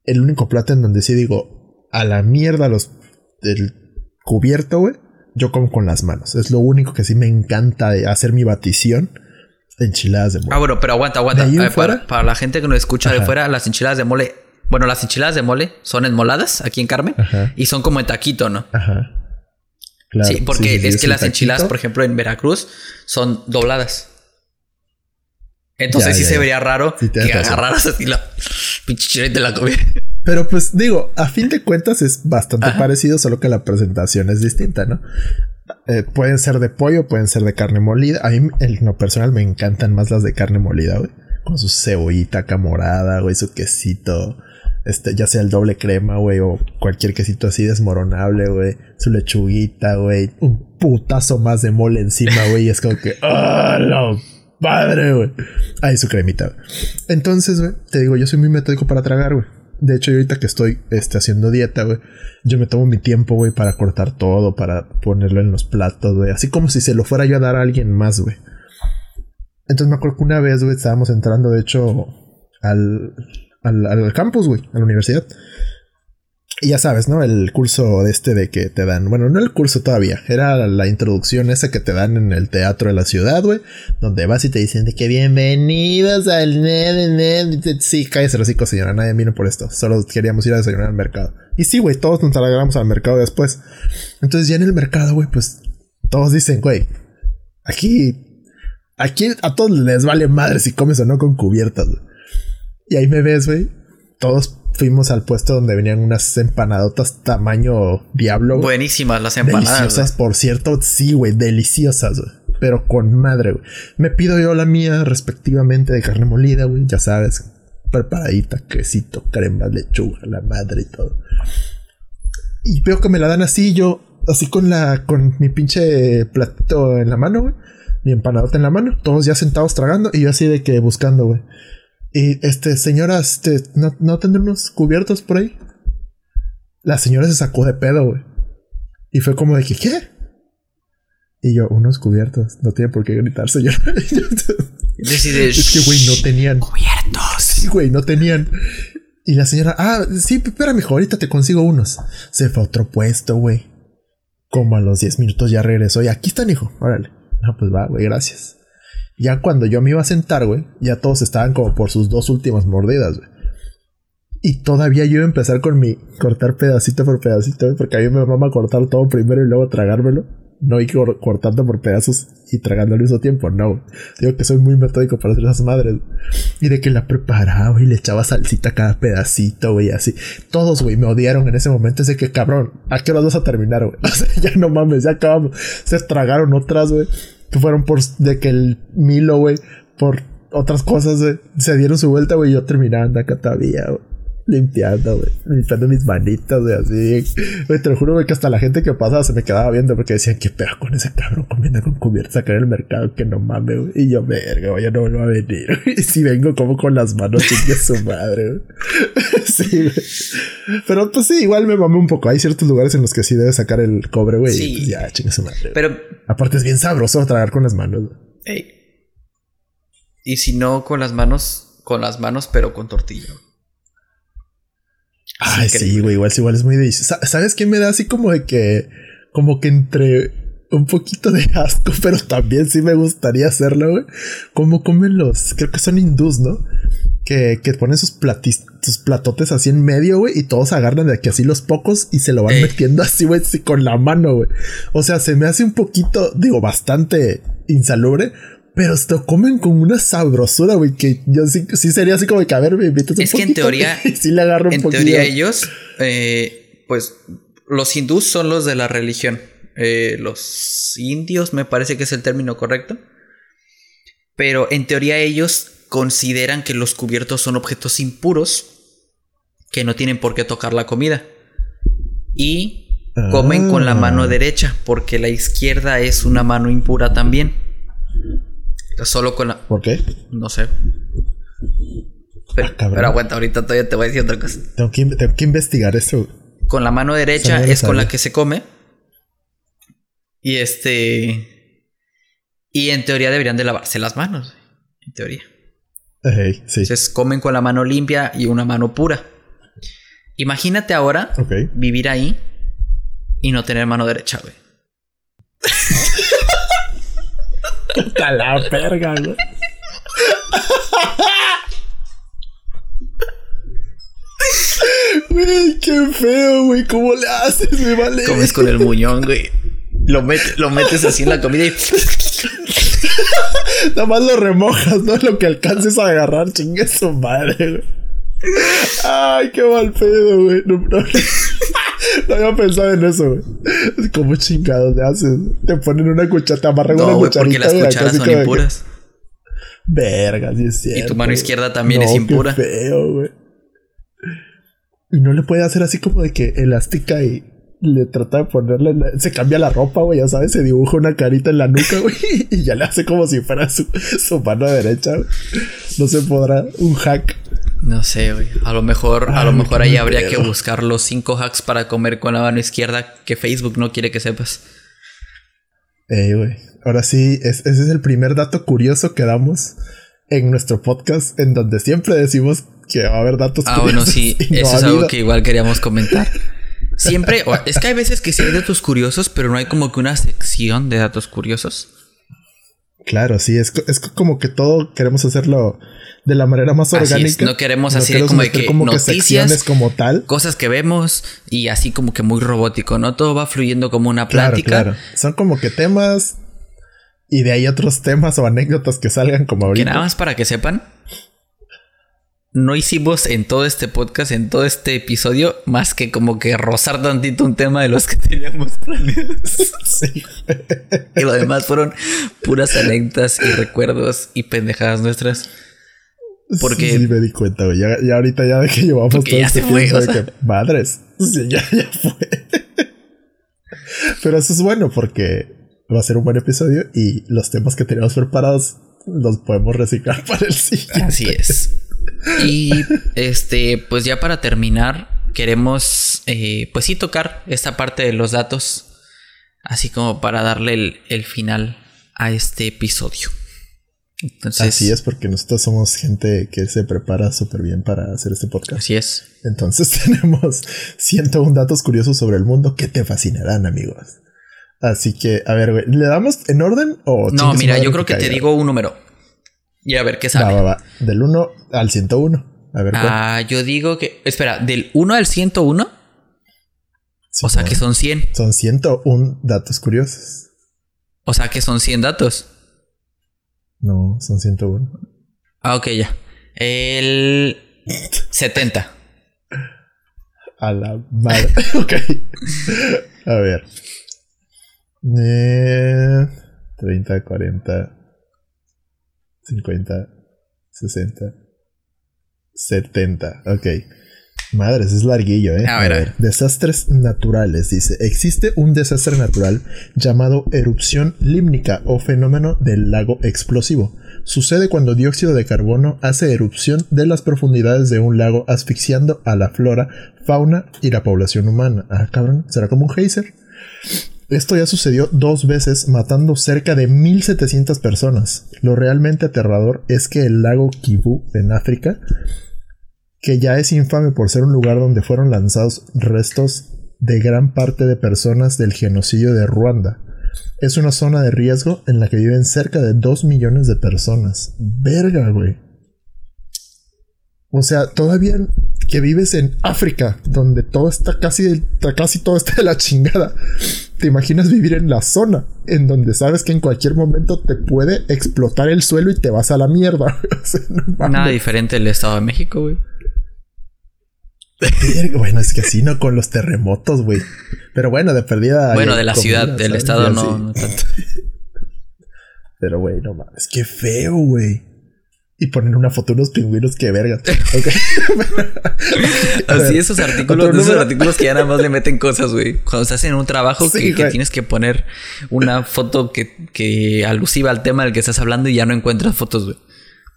El único plato en donde sí digo, a la mierda los del cubierto, güey. Yo como con las manos. Es lo único que sí me encanta de hacer mi batición. Enchiladas de mole. Ah, bueno, pero aguanta, aguanta. para, la gente que nos escucha de fuera, las enchiladas de mole bueno, las enchiladas de mole son enmoladas aquí en Carmen y son como en taquito, ¿no? Ajá. Claro. Sí, porque es que las enchiladas, por ejemplo, en Veracruz son dobladas. Entonces sí se vería raro que agarraras así la pinche de la comida. Pero pues digo, a fin de cuentas es bastante parecido, solo que la presentación es distinta, ¿no? Eh, pueden ser de pollo, pueden ser de carne molida. A mí, en lo personal, me encantan más las de carne molida, güey. Con su cebollita camorada, güey, su quesito este, ya sea el doble crema, güey, o cualquier quesito así desmoronable, güey, su lechuguita, güey, un putazo más de mole encima, güey, y es como que, ¡ah, la padre, güey! Ahí su cremita. Entonces, güey, te digo, yo soy muy metódico para tragar, güey. De hecho, yo ahorita que estoy este, haciendo dieta, güey, yo me tomo mi tiempo, güey, para cortar todo, para ponerlo en los platos, güey. Así como si se lo fuera yo a dar a alguien más, güey. Entonces me acuerdo que una vez, güey, estábamos entrando, de hecho, al, al, campus, güey, a la universidad. Y ya sabes, ¿no? El curso de este de que te dan. Bueno, no el curso todavía. Era la introducción esa que te dan en el teatro de la ciudad, güey. Donde vas y te dicen de que bienvenidos al. Sí, cállese los señora. Nadie vino por esto. Solo queríamos ir a desayunar al mercado. Y sí, güey, todos nos alargamos al mercado después. Entonces, ya en el mercado, güey, pues todos dicen, güey, aquí. Aquí a todos les vale madre si comes o no con cubiertas, güey. Y ahí me ves, güey. Todos fuimos al puesto donde venían unas empanadotas tamaño diablo. Buenísimas las empanadas. Deliciosas, por cierto. Sí, güey, deliciosas, güey. Pero con madre, güey. Me pido yo la mía respectivamente de carne molida, güey. Ya sabes, preparadita, quesito, crema, lechuga, la madre y todo. Y veo que me la dan así, yo, así con la, con mi pinche platito en la mano, güey. Mi empanadota en la mano. Todos ya sentados tragando y yo así de que buscando, güey. Y este, señora, este, ¿no, ¿no unos cubiertos por ahí? La señora se sacó de pedo, güey. Y fue como de que, ¿qué? Y yo, unos cubiertos. No tiene por qué gritar, señora. es que, güey, no tenían. Cubiertos. Sí, güey, no tenían. Y la señora, ah, sí, espera, mejor, ahorita te consigo unos. Se fue a otro puesto, güey. Como a los 10 minutos ya regresó. Y aquí están, hijo. Órale. No, pues va, güey, gracias. Ya cuando yo me iba a sentar, güey, ya todos estaban como por sus dos últimas mordidas, güey. Y todavía yo iba a empezar con mi cortar pedacito por pedacito, porque a mí me mama cortar todo primero y luego tragármelo. No ir cortando por pedazos y tragando al mismo tiempo, no. Digo que soy muy metódico para hacer esas madres. Y de que la preparaba y le echaba salsita a cada pedacito, güey, así. Todos, güey, me odiaron en ese momento. Es de que, cabrón, ¿a qué vas a terminar, güey? O sea, ya no mames, ya acabamos. Se tragaron otras, güey que fueron por de que el Milo, güey, por otras cosas, se dieron su vuelta, güey, yo terminando acá todavía, güey. Limpiando, güey. Limpiando mis manitas, güey, así. Güey, te lo juro, güey, que hasta la gente que pasaba se me quedaba viendo porque decían, ¿qué pedo con ese cabrón comiendo con cubierta acá en el mercado? Que no mames, güey. Y yo, verga, güey, ya no vuelvo a venir. Y si vengo como con las manos, de su madre, güey. sí, güey. Pero pues sí, igual me mamé un poco. Hay ciertos lugares en los que sí debes sacar el cobre, güey. Sí. Pues, ya, chinga su madre. Pero. Aparte es bien sabroso tragar con las manos, güey. Y si no con las manos, con las manos, pero con tortilla. Ay, sí, güey, igual, igual es muy delicioso. ¿Sabes qué me da así como de que, como que entre un poquito de asco, pero también sí me gustaría hacerlo, güey. Como comen los, creo que son hindús, ¿no? Que, que ponen sus, platis, sus platotes así en medio, güey, y todos agarran de aquí así los pocos y se lo van metiendo así, güey, con la mano, güey. O sea, se me hace un poquito, digo, bastante insalubre, pero se lo comen con una sabrosura, güey, que yo sí, sí sería así como que, a ver, me invitas un Es que en teoría... sí le agarro un En teoría ellos, eh, pues, los hindús son los de la religión. Eh, los indios, me parece que es el término correcto. Pero en teoría ellos consideran que los cubiertos son objetos impuros que no tienen por qué tocar la comida. Y comen con la mano ah. derecha, porque la izquierda es una mano impura también. Solo con la. ¿Por qué? No sé. Pero, ah, aguanta, ahorita todavía te voy a decir otra cosa. Tengo que, investigar eso. Con la mano derecha es con la que se come. Y este. Y en teoría deberían de lavarse las manos. En teoría. sí. Entonces comen con la mano limpia y una mano pura. Imagínate ahora vivir ahí y no tener mano derecha, güey. Está la verga, güey. Güey, qué feo, güey. ¿Cómo le haces? Me vale. Comes con el muñón, güey. Lo, lo metes así en la comida y. Nada más lo remojas, ¿no? Lo que alcances a agarrar, chingue su madre, güey. Ay, qué mal pedo, güey. No, no, había pensado en eso, güey. ¿Cómo chingados le haces? Te ponen una cuchara, te amarran una cucharita. porque las cucharas son impuras. Verga, sí es cierto. Y tu mano izquierda también es impura. Qué feo, güey. Y no le puede hacer así como de que elástica y le trata de ponerle. Se cambia la ropa, güey, ya sabes, se dibuja una carita en la nuca, güey, y ya le hace como si fuera su, su mano derecha, No se podrá. Un hack. No sé, güey. A lo mejor, a lo mejor ahí habría que buscar los cinco hacks para comer con la mano izquierda que Facebook no quiere que sepas. Eh, güey. Ahora sí, ese es el primer dato curioso que damos en nuestro podcast, en donde siempre decimos que va a haber datos Ah, bueno, sí, eso es algo que igual queríamos comentar. Siempre, es que hay veces que sí hay datos curiosos, pero no hay como que una sección de datos curiosos. Claro, sí, es, es como que todo queremos hacerlo de la manera más orgánica. No queremos así como de que como noticias, como tal. Cosas que vemos y así como que muy robótico, ¿no? Todo va fluyendo como una plática. Claro, claro. Son como que temas y de ahí otros temas o anécdotas que salgan como ahorita. Que nada más para que sepan, no hicimos en todo este podcast, en todo este episodio, más que como que rozar tantito un tema de los que teníamos planeados. Sí. y lo demás fueron puras anécdotas y recuerdos y pendejadas nuestras. Porque. Sí, me di cuenta, güey. Ya, ahorita ya de que llevamos todo ya este se fue, que, madres. Sí, ya, ya fue. Pero eso es bueno porque va a ser un buen episodio y los temas que teníamos preparados los podemos reciclar para el siguiente. Así es. Y este, pues ya para terminar, queremos, eh, pues sí, tocar esta parte de los datos, así como para darle el, el final a este episodio. Así es, porque nosotros somos gente que se prepara súper bien para hacer este podcast. Así es. Entonces tenemos 101 datos curiosos sobre el mundo que te fascinarán, amigos. Así que, a ver, güey, ¿le damos en orden o... No, mira, yo creo que, te digo un número. Y a ver qué sale. Va, va, va. Del 1 al 101. A ver. Ah, yo digo que... Espera, ¿del 1 al 101? o sea que son 100. Son 101 datos curiosos. O sea que son 100 datos. No, son 101. Ah, ok, ya. El 70. A la madre. ok. A ver. Eh, 30, 40, 50, 60, 70. Ok. Madres, es larguillo, ¿eh? A ver, a ver. Desastres naturales, dice. Existe un desastre natural llamado erupción límnica o fenómeno del lago explosivo. Sucede cuando dióxido de carbono hace erupción de las profundidades de un lago asfixiando a la flora, fauna y la población humana. Ah, cabrón, ¿será como un geyser? Esto ya sucedió dos veces matando cerca de 1700 personas. Lo realmente aterrador es que el lago Kivu en África que ya es infame por ser un lugar donde fueron lanzados restos de gran parte de personas del genocidio de Ruanda. Es una zona de riesgo en la que viven cerca de 2 millones de personas. Verga, güey. O sea, todavía que vives en África, donde todo está casi, casi todo está de la chingada. ¿Te imaginas vivir en la zona en donde sabes que en cualquier momento te puede explotar el suelo y te vas a la mierda? Nada diferente del Estado de México, güey. bueno, es que así no con los terremotos, güey. Pero bueno, de perdida. Bueno, de la ciudad, del estado no, tanto. Pero güey, no mames, qué feo, güey. Y ponen una foto de unos pingüinos que verga. Así esos artículos, esos artículos que ya nada más le meten cosas, güey. Cuando estás en un trabajo que, tienes que poner una foto que, que alusiva al tema del que estás hablando y ya no encuentras fotos, güey.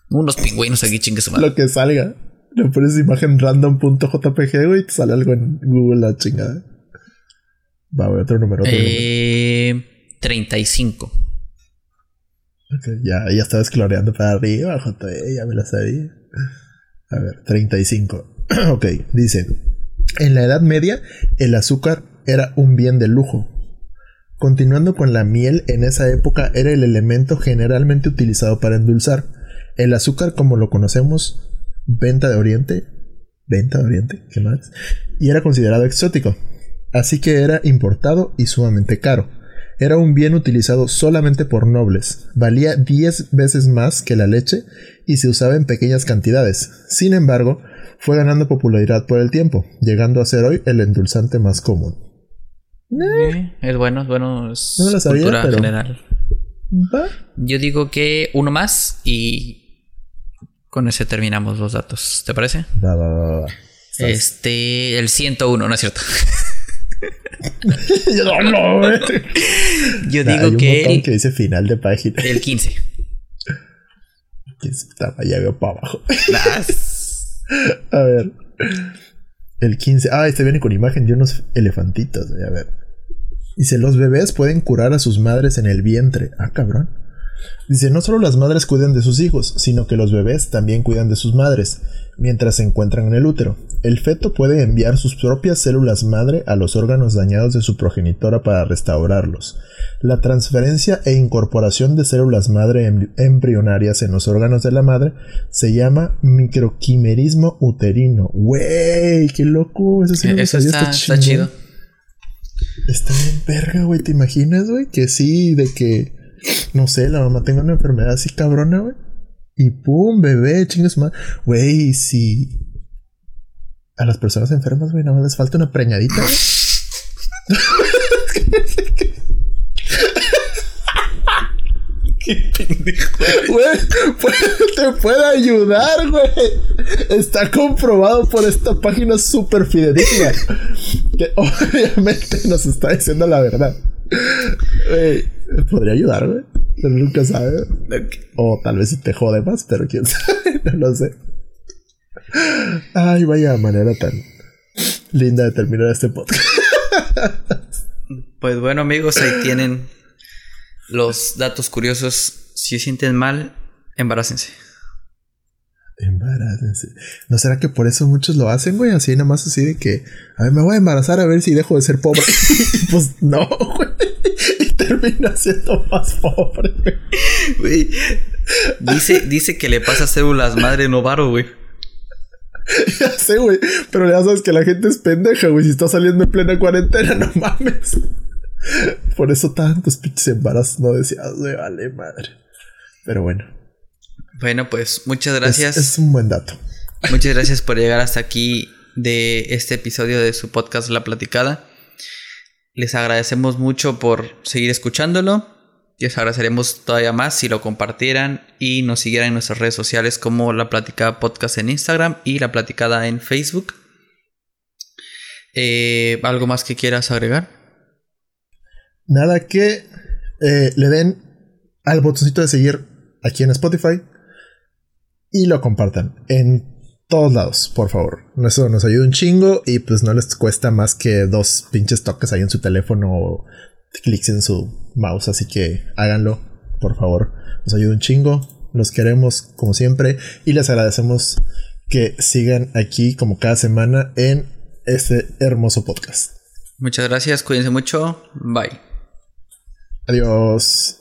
Unos pingüinos aquí, chingue su madre. Lo que salga. Le pones imagen random.jpg, güey, y te sale algo en Google la chingada. Va, voy otro número. Otro eh, 35. Ya, ya estaba escloreando para arriba, JE, ya me la sabía. A ver, 35. ok, dice. En la Edad Media, el azúcar era un bien de lujo. Continuando con la miel, en esa época era el elemento generalmente utilizado para endulzar. El azúcar, como lo conocemos, venta de Oriente, venta de Oriente, ¿qué más? Y era considerado exótico, así que era importado y sumamente caro. Era un bien utilizado solamente por nobles, valía 10 veces más que la leche y se usaba en pequeñas cantidades. Sin embargo, fue ganando popularidad por el tiempo, llegando a ser hoy el endulzante más común. es bueno, es bueno, es cultura general. Yo digo que uno más y con ese terminamos los datos. ¿Te parece? Va, va, va, va. Este, el 101, ¿no es cierto? Yo no. Yo digo hay un que. El, que dice final de página. El 15. Que estaba ya veo para abajo. a ver. El 15. Ah, este viene con imagen de unos elefantitos. A ver. Dice: Los bebés pueden curar a sus madres en el vientre. Ah, cabrón. Dice, no solo las madres cuidan de sus hijos, sino que los bebés también cuidan de sus madres, mientras se encuentran en el útero. El feto puede enviar sus propias células madre a los órganos dañados de su progenitora para restaurarlos. La transferencia e incorporación de células madre em- embrionarias en los órganos de la madre se llama microquimerismo uterino. ¡Wey! ¡Qué loco! Eso sí lo Eso está, chido. Está bien verga, güey. ¿Te imaginas, güey? Que sí, de que, no sé, la mamá tenga una enfermedad así cabrona, güey. Y pum, bebé, chingas más. Güey, si a las personas enfermas, güey, nada más les falta una preñadita, güey. Qué pendejo. Güey, te puede ayudar, güey. Está comprobado por esta página súper fidedigna. Que obviamente nos está diciendo la verdad. Güey, podría ayudar, güey. Pero nunca sabe. O tal vez si te jode más, pero quién sabe. No lo sé. Ay, vaya manera tan linda de terminar este podcast. Pues bueno, amigos, ahí tienen los datos curiosos. Si se sienten mal, embarácense. Embarácense. ¿No será que por eso muchos lo hacen, güey? Así nada más así de que, a ver, me voy a embarazar a ver si dejo de ser pobre. Pues no, güey. Termina siendo más pobre. güey. Dice, dice que le pasa células madre no varo, güey. Ya sé, güey. Pero ya sabes que la gente es pendeja, güey. Si está saliendo en plena cuarentena, no mames. Por eso tantos pinches embarazos no deseados, güey. Vale, madre. Pero bueno. Bueno, pues muchas es- gracias. Es, un buen dato. Muchas gracias por llegar hasta aquí de este episodio de su podcast La Platicada. Les agradecemos mucho por seguir escuchándolo. Les agradeceremos todavía más si lo compartieran y nos siguieran en nuestras redes sociales como La Platicada Podcast en Instagram y La Platicada en Facebook. Eh, ¿Algo más que quieras agregar? Nada que eh, le den al botoncito de seguir aquí en Spotify y lo compartan en todos lados, por favor. Eso nos ayuda un chingo y pues no les cuesta más que dos pinches toques ahí en su teléfono o clics en su mouse, así que háganlo, por favor. Nos ayuda un chingo. Los queremos como siempre y les agradecemos que sigan aquí como cada semana en este hermoso podcast. Muchas gracias, cuídense mucho. Bye. Adiós.